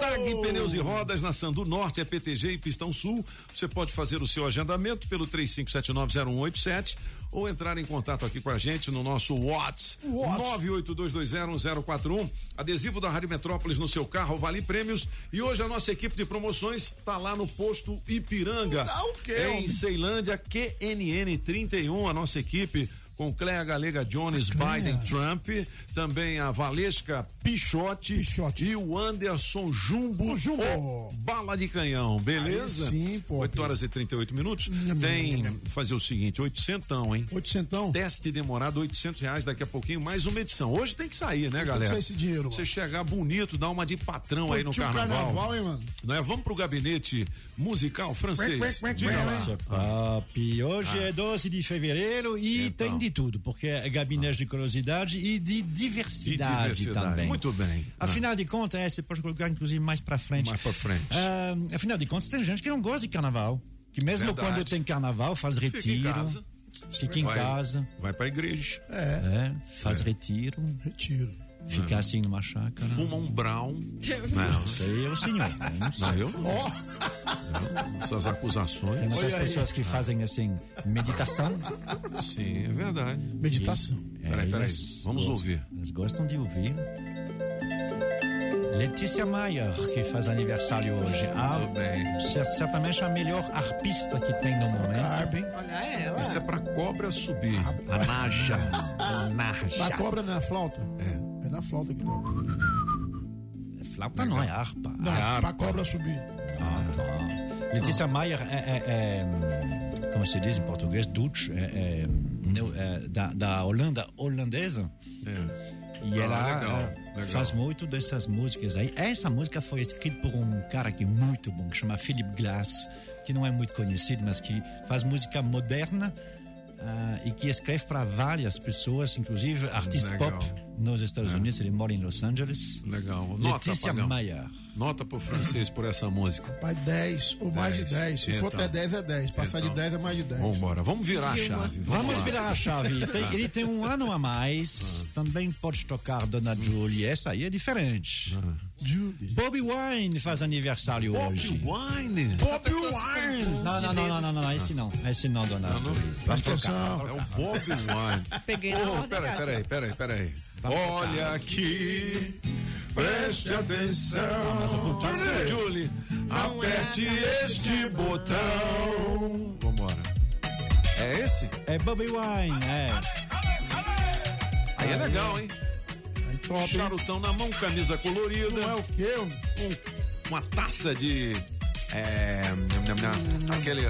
Tag Pneus e Rodas na Sandu Norte, é PTG e Pistão Sul. Você pode fazer o seu agendamento pelo 35790187 ou entrar em contato aqui com a gente no nosso WhatsApp 982201041. Adesivo da Rádio Metrópolis no seu carro, vale prêmios. E hoje a nossa equipe de promoções está lá no posto Ipiranga. Tá o quê, Em? Ceilândia, QNN 31, a nossa equipe com Cléa Galega Jones, Biden Trump, também a Valesca Pichote, e o Anderson Jumbo, o Bala de Canhão, beleza? Aí sim, pô. 8 horas e 38 minutos. Tem fazer o seguinte, oitocentão, hein? Oitocentão? Teste demorado, 800 reais daqui a pouquinho, mais uma edição. Hoje tem que sair, né, Tem que galera? sair esse dinheiro, Você chegar bonito, dar uma de patrão aí no carnaval. carnaval, hein, mano? Não é? Vamos pro gabinete musical francês. Diga lá. Papi, hoje Ah. é 12 de fevereiro e Então. tem de tudo, porque é gabinete de curiosidade e de diversidade, De diversidade. também. Muito bem. Afinal de contas, é, você pode colocar inclusive mais pra frente. Mais pra frente. Ah, afinal de contas, tem gente que não gosta de carnaval. Que mesmo Verdade. quando tem carnaval, faz Fica em retiro. casa. Fica em Vai- casa. Vai pra igreja. É, faz É. retiro. Retiro. Fica É. assim numa chácara. Fuma um brown. Não, isso aí é o senhor. Não, eu não. Eu, Essas acusações. Tem muitas pessoas que fazem assim, meditação. Sim, é verdade. Meditação. Peraí, peraí. elas Vamos gostam- ouvir. Elas gostam de ouvir. Letícia Maier, que faz aniversário hoje. A, cer- certamente a melhor arpista que tem no momento. Olha ela. Isso é pra cobra subir. A naja. A naja. Na cobra não é na flauta? É. É na flauta que toca. Flauta não, é harpa. Não, é harpa. pra cobra subir. Ah, tá. Letícia Maier é, é- é, como se diz em português, Dutch, é, é, neo- é, da, da Holanda, holandesa. E Ah, ela legal, é, legal. faz muito dessas músicas aí. Essa música foi escrita por um cara que é muito bom, que chama Philip Glass, que não é muito conhecido, mas que faz música moderna ah, e que escreve para várias pessoas, inclusive artista Legal. pop nos Estados É. Unidos. Ele mora em Los Angeles. Legal. Nota, Letícia Pagão. Maier. Nota pro francês por essa música. Pai 10 ou mais de 10. Se for Então. até 10 é 10. Passar Então. de 10 é mais de 10. Vamos embora. Vamos virar a chave. Vamos lá. virar a chave. Tem- Ah. ele tem um ano a mais. Também pode tocar Dona Julie. Essa aí é diferente. Bobby Wine faz aniversário hoje. Wine? Bobby Wine! Não, não, não, não, não, não, esse não. Esse não, Dona Julie. Presta atenção. É o Bob Wine. Peguei na Oh, ordem, peraí, peraí, peraí, peraí. Vamos Olha tocar. aqui, preste atenção. Julie. Julie, aperte este botão. Vambora. É esse? É Bobby Wine, é. Aí é legal, hein? Top, hein? Charutão na mão, camisa colorida. Não é o quê? Um- uma taça de. É. nham, nham, nham, aquele.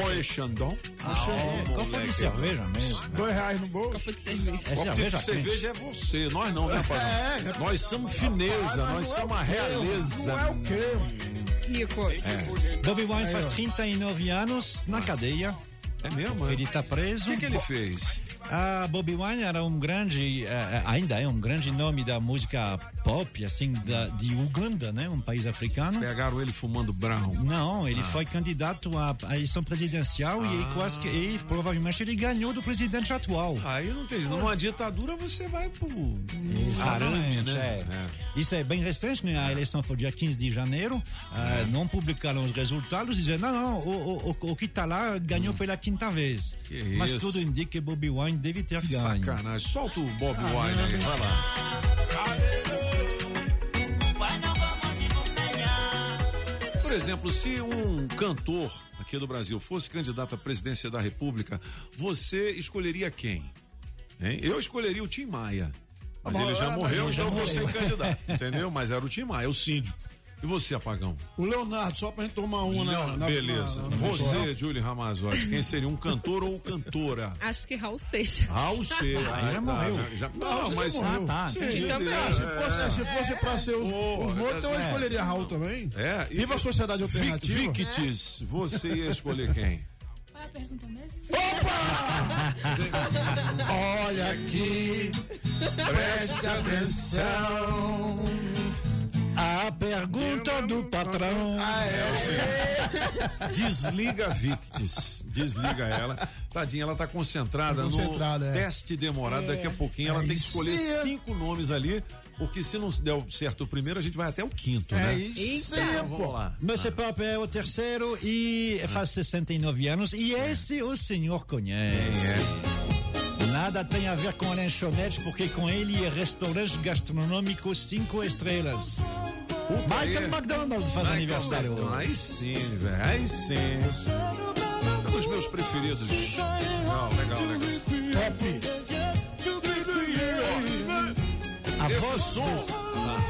Moe Chandon. Ah, é, copo de cerveja mesmo. Dois reais no bolso. Copo de cerveja. É Copo de cerveja é você, nós não, né, pai? É, é. Nós somos fineza, nós somos a realeza. Não é o quê? Rico. É. Bobby Wine faz 39 anos na cadeia. É mesmo? Ele está preso. O que, que ele fez? Ah, Bobby Wine era um grande, eh, ainda é um grande nome da música pop, assim, da, de Uganda, né? Um país africano. Pegaram ele fumando brown. Não, ele Ah. foi candidato à, à eleição presidencial e ele quase que, e provavelmente ele ganhou do presidente atual. Aí não tem. Numa ditadura você vai pro arame, né? é. Isso é bem recente, né? A eleição foi dia 15 de janeiro. ah, não publicaram os resultados, dizendo, não, não, o, o, o que está lá ganhou pela quinta vez. Que Mas isso. tudo indica que Bobby Wine deve ter ganho. Sacanagem. Solta o Bob Wine aí, vai lá. Por exemplo, se um cantor aqui do Brasil fosse candidato à presidência da República, você escolheria quem? Hein? Eu escolheria o Tim Maia. Mas Ah, ele já mas morreu, ele já então eu vou ser morreu. candidato. Entendeu? Mas era o Tim Maia, o síndico. E você, Apagão? O Leonardo, só pra gente tomar uma na, na Beleza. na- na- você, Julie Ramazotti, quem seria um cantor ou cantora? Acho que Raul Seixas. Raul C. Ah, já morreu. Já, Não, não, você mas. já morreu. Ah, tá, Sim. Também. Ah, se fosse, é, se fosse pra ser os, Oh, os eu é. escolheria Raul também. É, e- Viva a sociedade alternativa. Victis, você ia escolher quem? é a pergunta mesmo? Olha aqui, preste atenção. A pergunta do patrão. Ah, é. Desliga a Victis. Desliga ela. Tadinha, ela tá concentrada, Concentrada, no é. teste demorado. É. Daqui a pouquinho ela É tem que escolher cinco nomes ali. Porque se não der certo o primeiro, a gente vai até o quinto, É né? isso. Então, vamos lá. Monsieur Pop é o terceiro e faz 69 anos. E esse o senhor conhece. Nada tem a ver com a lanchonete, porque com ele é restaurante gastronômico cinco estrelas. Michael aí. McDonald faz Michael aniversário. McDonald. Aí sim, velho. Aí sim. É um dos meus preferidos. Legal, legal, legal. A Esse voz, som. dos,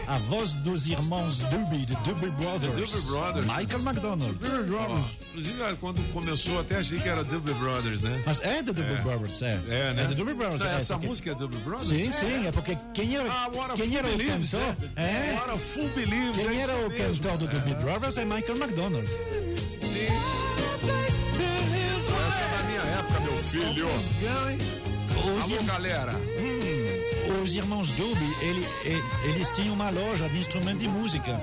a voz dos irmãos Doobie, de Doobie Brothers. Doobie Brothers. Michael McDonald. Ó, inclusive, quando começou, até achei que era Doobie Brothers, né? Mas é do Doobie Brothers, é. É, né? É do Doobie Brothers. Não, é, essa porque- música é Doobie Brothers? Sim, sim, é porque quem era, Ah, quem era o Believes, cantor? né? É. What a Fool Believes, é Quem isso era o mesmo. cantor do Doobie É. Brothers é Michael McDonald. Sim. Essa é da minha época, meu filho. Alô, galera. Os irmãos Doobie, ele, ele- eles tinham uma loja de instrumento de música.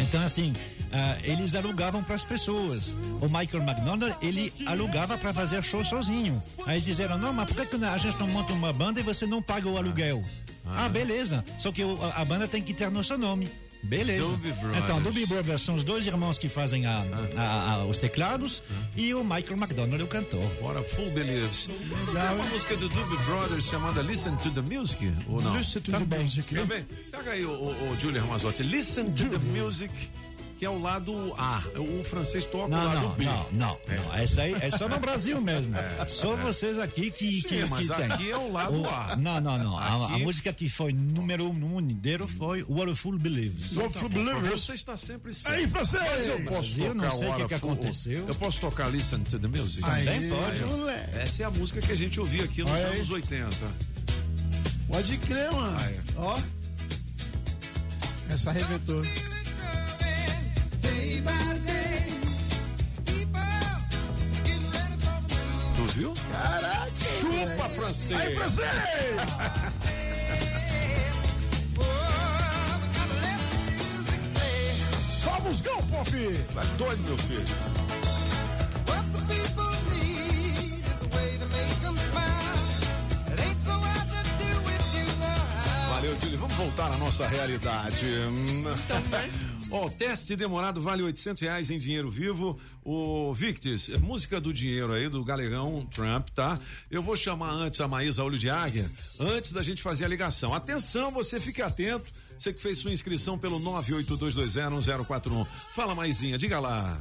Então, assim, ah, eles alugavam para as pessoas. O Michael McDonald, ele alugava para fazer show sozinho. Aí eles disseram, não, mas por que que a gente não monta uma banda e você não paga o aluguel? Ah, beleza. Só que a, a banda tem que ter nosso nome. Beleza. Então, Doobie Brothers são os dois irmãos que fazem a- a- a- os teclados e o Michael McDonald é o cantor. Bora, Full Believes. Tem uma música do Doobie Brothers chamada Listen to the Music, ou não? Listen to the Também. music. Também. Pega aí, o, o, o Julian Ramazotti. Listen to the Music, que é o lado A. O francês toca o Não, lado não, B. não, não, não. Essa aí é só no Brasil mesmo. Só vocês aqui que, Sim, que, mas que tem. aqui é o lado O- A. Não, não, não. A- A, Aqui- música que foi número um no mundo inteiro foi What a Fool Believes. Então tá bom, Você está sempre certo. Aí, francês! Mas eu posso Eu tocar não sei o que que aconteceu. Eu posso tocar Listen to the Music? Aí, Também pode. moleque. Essa é a música que a gente ouvia aqui nos Olha aí. anos 80. Pode crer, mano. É. Ó. Essa arrebentou. Tu viu? Caraca. Chupa, francês! Aí, francês! Só musgão, pop! Tá doido, meu filho. Valeu, Júlio. Vamos voltar à nossa realidade. Ó, o teste demorado vale 800 reais em dinheiro vivo. O Victis, é música do dinheiro aí, do galegão Trump, tá? Eu vou chamar antes a Maísa Olho de Águia, antes da gente fazer a ligação. Atenção, você fique atento. Você que fez sua inscrição pelo 982201041. Fala, Maisinha, diga lá.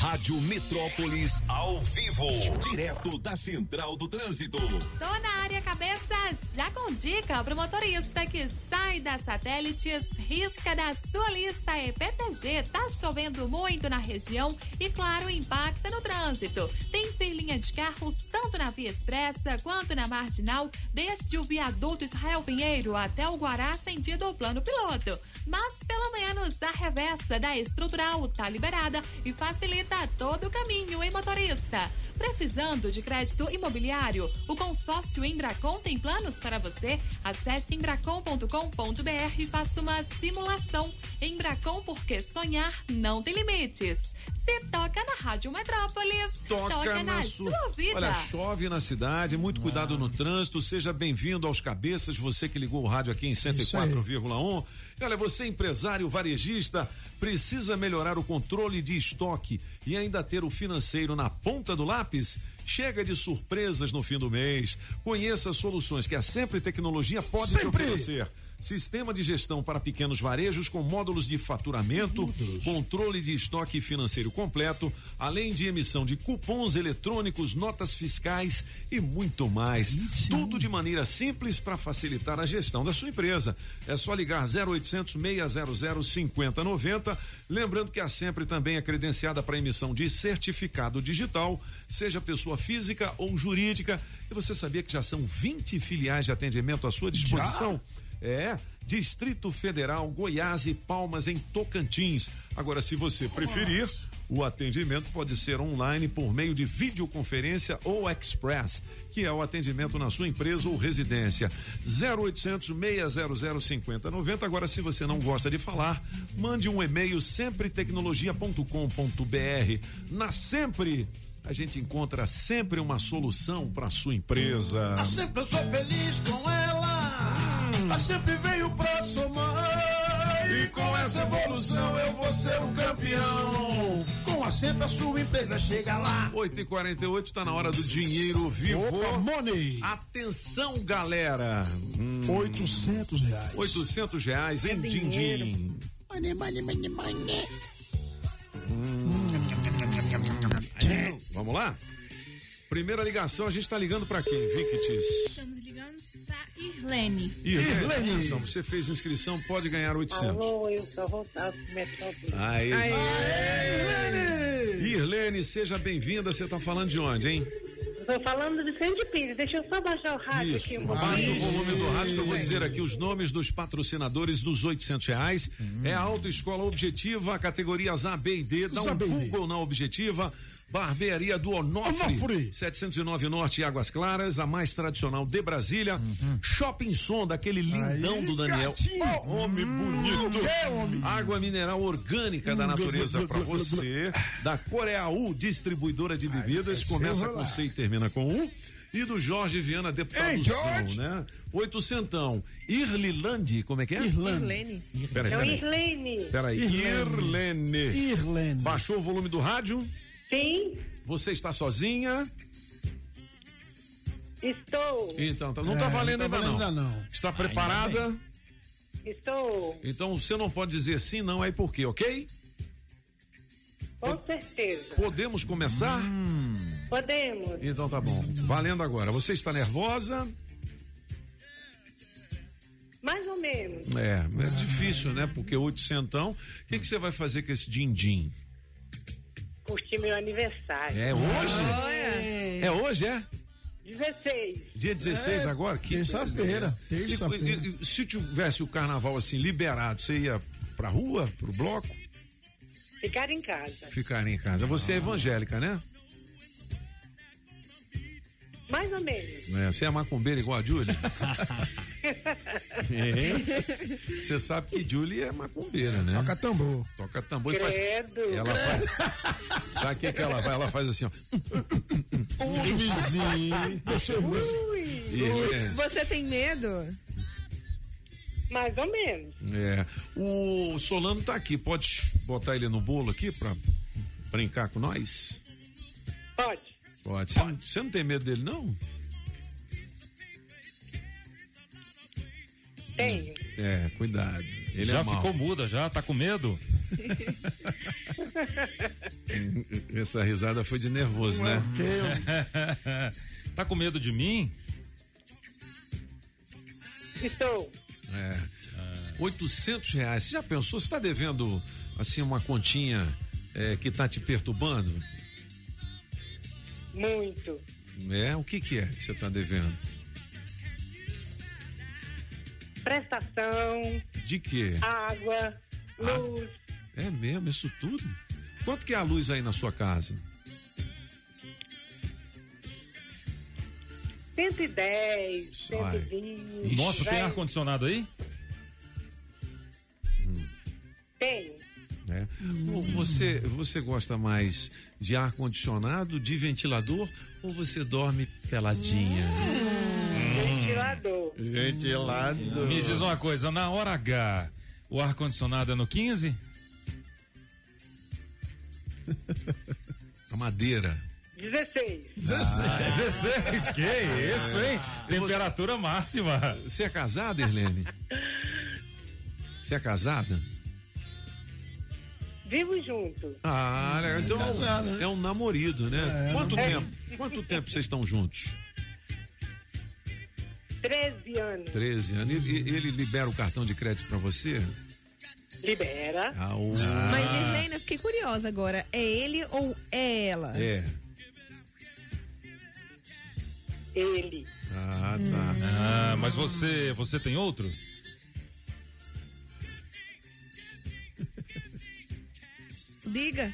Rádio Metrópolis ao vivo, direto da Central do Trânsito. Tô na área cabeças, já com dica pro motorista que sai da satélites, risca da sua lista EPTG. Tá chovendo muito na região e, claro, impacta no trânsito. Tem filinha de carros tanto na via expressa quanto na marginal, desde o viaduto Israel Pinheiro até o Guará, sentido plano piloto. Mas pelo menos a reversa da estrutural tá liberada e facilita todo o caminho, hein, motorista? Precisando de crédito imobiliário? O consórcio Embracon tem planos para você? Acesse embracon.com.br e faça uma simulação. Embracon, porque sonhar não tem limites. Se toca na Rádio Metrópolis, Toca, na, sua... sua vida. Olha, chove na cidade, muito cuidado no trânsito. Seja bem-vindo aos cabeças, você que ligou o rádio aqui em 104,1. Olha, você empresário varejista, precisa melhorar o controle de estoque e ainda ter o financeiro na ponta do lápis? Chega de surpresas no fim do mês. Conheça soluções que a Sempre Tecnologia pode te Sempre. oferecer. Sistema de gestão para pequenos varejos com módulos de faturamento, controle de estoque financeiro completo, além de emissão de cupons eletrônicos, notas fiscais e muito mais. Tudo de maneira simples para facilitar a gestão da sua empresa. É só ligar 0800 600 5090. Lembrando que a Sempre também é credenciada para emissão de certificado digital, seja pessoa física ou jurídica. E você sabia que já são 20 filiais de atendimento à sua disposição? É, Distrito Federal, Goiás e Palmas em Tocantins. Agora, se você preferir, o atendimento pode ser online por meio de videoconferência ou express, que é o atendimento na sua empresa ou residência. 0800 600 5090. Agora, se você não gosta de falar, mande um e-mail sempretecnologia.com.br. Na Sempre a gente encontra sempre uma solução para sua empresa. Ah, sempre eu sou feliz com ela. Ah, sempre veio pra somar. E com essa evolução eu vou ser o campeão. Com a sempre a sua empresa chega lá. 8 e 48 tá na hora do dinheiro vivo. Opa, money. Atenção, galera. Hum, 800 reais. 800 reais em din-din. Money, money, money, money. Vamos lá? Primeira ligação, a gente tá ligando pra quem, Victis? Irlene. Irlene, atenção, você fez inscrição, pode ganhar 800. Alô, eu sou voltado pro Metrópole. Aí sim. Irlene, seja bem-vinda. Você tá falando de onde, hein? Tô falando de Vicente Pires. Deixa eu só baixar o rádio Isso, aqui um baixa o volume do rádio que eu vou dizer aqui os nomes dos patrocinadores dos 800 reais. É a Autoescola Objetiva, categorias A, B e D. Dá um Google na Objetiva. Barbearia do Onofre, 709 Norte e Águas Claras, a mais tradicional de Brasília. Shopping Som, daquele lindão Aí, do Daniel. Oh, homem bonito. É, homem. Água mineral orgânica da Hum, natureza glu, para você. Da Coreaú, distribuidora de bebidas. Começa com C e termina com um. E do Jorge Viana, deputado Ei. São, né? Oitocentão. Irlilande, como é que é? Irlene. Peraí, É o peraí. Irlene. Peraí. Irlene. Irlene. Baixou o volume do rádio? Sim, Você está sozinha? estou. Então, tá- não É, tá valendo não tá ainda não. valendo ainda não. Está preparada? Estou. Então você não pode dizer sim, não, aí por quê, ok? Com certeza. Podemos começar? Podemos. Então tá bom. Valendo agora. Você está nervosa? Mais ou menos. É, é difícil, né? Porque oitocentão. O que, que você vai fazer com esse din-din? Curti meu aniversário. É hoje? É hoje, é? 16. Dia 16 É, agora? Que terça-feira, terça-feira. e- Se tivesse o carnaval assim liberado, você ia pra rua, pro bloco? Ficar em casa. Ficar em casa. Você é evangélica, né? Mais ou menos. É, Você é macumbeira igual a Júlia? Você sabe que Julie é macumbeira, né? Toca tambor. Toca tambor e faz. Credo. Ela faz. Sabe o que, que ela faz? Ela faz assim, ó. Ui, vizinho. Ver. E, é, Você tem medo? Mais ou menos. é. O Solano tá aqui. Pode botar ele no bolo aqui pra brincar com nós? Pode. Pode. Você, não, você não tem medo dele, não? Tenho. É, cuidado. Ele já é ficou muda, já? Tá com medo? Essa risada foi de nervoso, né? tá com medo de mim? Estou. É. 800 reais. Você já pensou? Você está devendo, assim, uma continha é, que tá te perturbando? Muito. É? O que que é que você tá devendo? Prestação, De quê? água, luz. É mesmo, isso tudo? Quanto que é a luz aí na sua casa? 110, Ai. 120. Nossa, tem ar-condicionado aí? Tenho. né? Ou Você, você gosta mais de ar condicionado, de ventilador ou você dorme peladinha? Ventilador. Ventilado. Me diz uma coisa, na hora H, o ar-condicionado é no 15? A madeira. 16. 16. Ah, 16, que isso, hein? Temperatura máxima. Você é casada, Irlene? Você é casada? Vivo junto. Ah, legal. então casado, né? é um namorido, né? É, Quanto namorido. tempo? Quanto tempo vocês estão juntos? 13 anos. 13 anos. E, ele libera o cartão de crédito para você? Libera. Ah, o... Mas, ah. Helena, fiquei curiosa agora. É ele ou é ela? É. Ele. Ah, tá. Hum. Ah, mas você, você tem outro? Diga.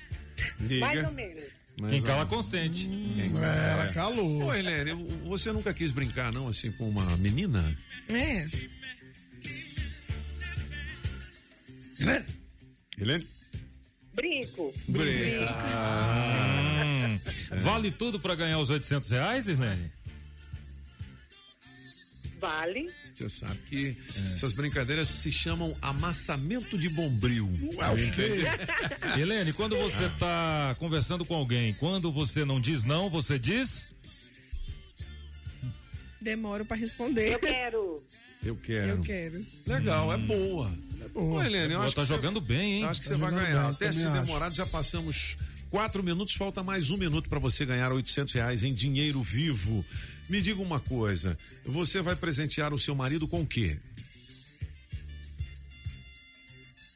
Diga. Mais ou menos. Mas, Quem ó, cala consente. É, ela calou. Ô, Helene, você nunca quis brincar, não, assim, com uma menina? É. Helene? Brinco. Brinca. Hum. Vale tudo pra ganhar os 800 reais, Irlene? Vale. Você sabe que essas brincadeiras se chamam amassamento de bombril. Helene, quando você tá conversando com alguém, quando você não diz não, você diz? Demoro pra responder. Eu quero. Eu quero. Eu quero. Legal, é boa. É boa. Ô, Helene, eu Boa, acho tá que você- jogando bem, hein? Eu acho que Tá você vai ganhar. bem, Até se acho. demorado, já passamos quatro minutos, falta mais um minuto para você ganhar 800 reais em dinheiro vivo. Me diga uma coisa, você vai presentear o seu marido com o quê?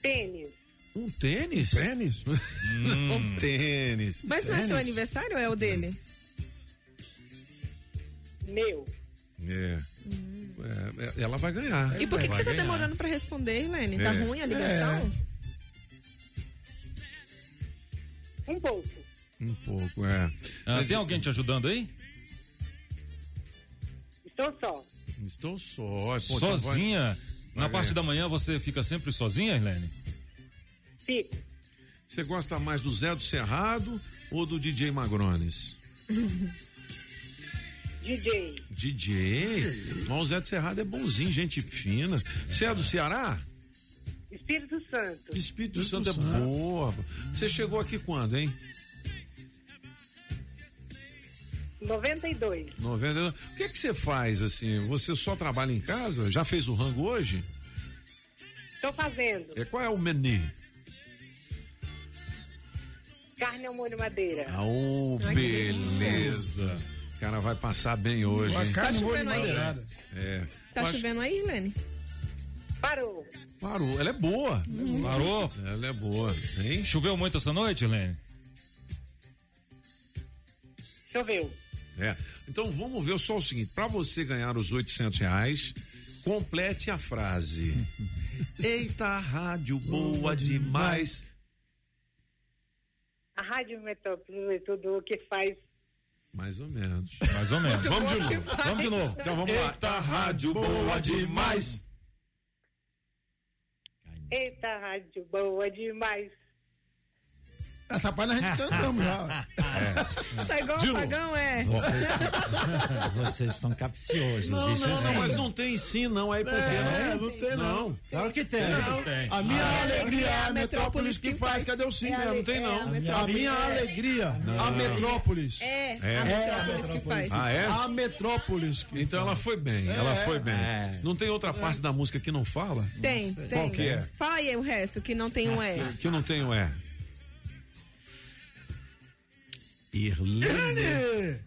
Tênis. Um tênis? Tênis? um tênis. Mas não é seu aniversário ou é o dele? Meu. É. É, é, ela vai ganhar. E por que, que você tá ganhar. demorando pra responder, Helene? Tá É. ruim a ligação? Um pouco. Um pouco, é. Ah, Mas tem alguém te ajudando aí? Estou só. Estou só. Pô, então sozinha? vai Na parte ganhar. da manhã você fica sempre sozinha, Helene? Fico. Você gosta mais do Zé do Cerrado ou do DJ Magrones? DJ. DJ? Mas o Zé do Cerrado é bonzinho, gente fina. Você é do Ceará? Espírito Santo. Espírito Santo é boa. Você chegou aqui quando, hein? 92. 90. O que é que você faz assim? Você só trabalha em casa? Já fez o rango hoje? Estou fazendo. É, qual é o menu? Carne ao molho madeira. Ah, Ai, que beleza. O cara vai passar bem hoje, Uma hein? carne Tá molho chovendo aí? madeirada. É. Tá chovendo aí, Helene? Parou. Parou. Ela é boa. Parou? Ela é boa. Hein? Choveu muito essa noite, Helene? Choveu. É. Então vamos ver só o seguinte: para você ganhar os 800 reais, complete a frase. Eita, rádio boa demais. A Rádio Metrópole é tudo o que faz. Mais ou menos. Mais ou menos. Vamos de novo. Vamos de novo. Então vamos lá. Eita, rádio boa demais. Eita, rádio boa demais. Essa parte a gente cantamos já. Tá igual o pagão, é. Vocês são capciosos. Não, isso não, não, mas não tem sim, não. Aí por quê? É, não tem não. Claro que tem. Tem. A minha Ah, alegria é a a metrópolis que faz. Cadê o sim? É Não tem é não. a A minha alegria, a metrópolis. É, É. a metrópolis que faz. Ah, é? A metrópolis. que Então ela foi bem, ela foi bem. Não tem outra parte da música que não fala? Tem, tem. Qual que é? Fala aí o resto, que não tem um E. Que não tem o E. Irlande. É.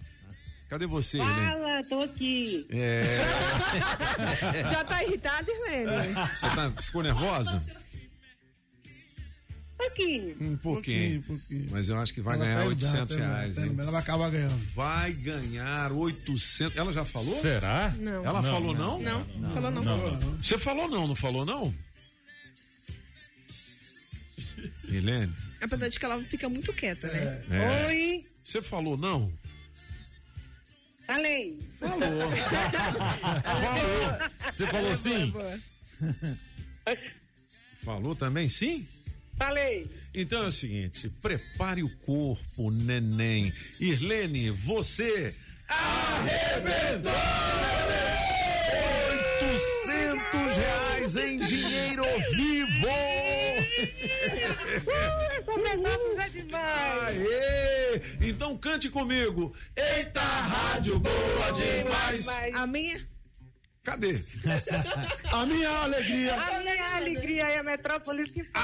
Cadê você, Irlande? Fala, tô aqui. É, Já tá irritado, Irlene? você tá, ficou nervosa? Aqui. Um pouquinho. Pouquinho, pouquinho. Mas eu acho que vai Ela ganhar tá 800 idade, reais, tá hein? Ela vai acabar ganhando. Vai ganhar 800. Ela já falou? Será? Não. Ela Não, falou não? Não, falou não. Não. Você falou não, não falou não? Helene, Apesar de que ela fica muito quieta, né? É. Oi. Você falou não? Falei. Falou. falou. Você falou sim? Boa. Falou também sim? Falei. Então é o seguinte, prepare o corpo, neném. Irlene, você arrebentou! 800 reais em dinheiro vivo! É demais. Aê! Então cante comigo. Eita, rádio boa demais! A minha? Cadê? A minha alegria. A minha alegria é a metrópole que faz.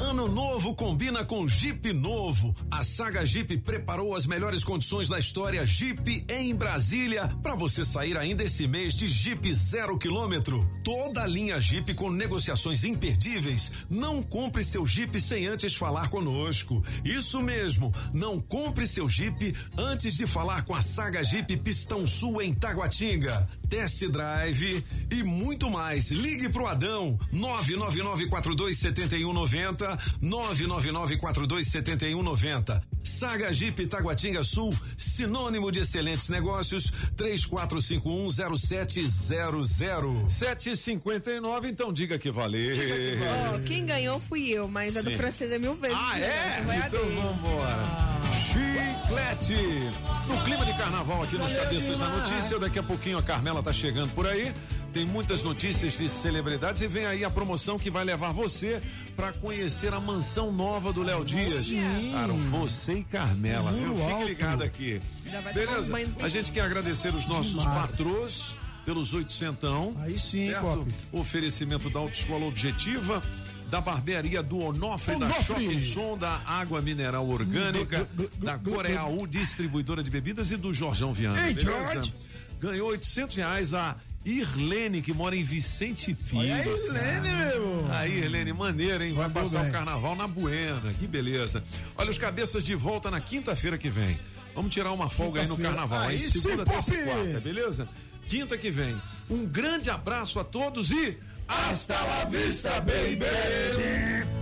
Ano novo combina com Jeep novo. A Saga Jeep preparou as melhores condições da história Jeep em Brasília para você sair ainda esse mês de Jeep zero quilômetro. Toda a linha Jeep com negociações imperdíveis. Não compre seu Jeep sem antes falar conosco. Isso mesmo, não compre seu Jeep antes de falar com a Saga Jeep Pistão Sul em Taguatinga. Test Drive e muito mais. Ligue pro Adão 999427190 999427190. Saga Jeep Taguatinga Sul, sinônimo de excelentes negócios, 34510700. 759, então diga que valeu. Ó, quem ganhou fui eu, mas a do Sim. francês é mil vezes. Ah, é? Então vambora. Chiclete. No clima de carnaval aqui nos Valeu, Cabeças da. Notícia, daqui a pouquinho a Carmela tá chegando por aí. Tem muitas notícias de celebridades e vem aí a promoção que vai levar você para conhecer a mansão nova do Léo Dias. Cara, você e Carmela, viu? Fique alto. ligado aqui. Beleza? A gente quer agradecer os nossos patrões pelos oitocentão. Aí sim, certo? Oferecimento da Autoescola Objetiva, da barbearia do Onofre, da Onofre. Shopping Som, da Água Mineral Orgânica, da Coreaú Distribuidora de Bebidas e do Jorjão Viana. Ei? George. Ganhou 800 reais a Irlene, que mora em Vicente Pires. Olha a Irlene, cara. meu. Aí, Irlene, maneira, hein? Vai Mandou passar bem. o carnaval na Buena. Que beleza. Olha, os cabeças de volta na quinta-feira que vem. Vamos tirar uma folga aí no carnaval. Aí, Aí segunda, terça e quarta, beleza? Quinta que vem. Um grande abraço a todos e hasta la vista, baby!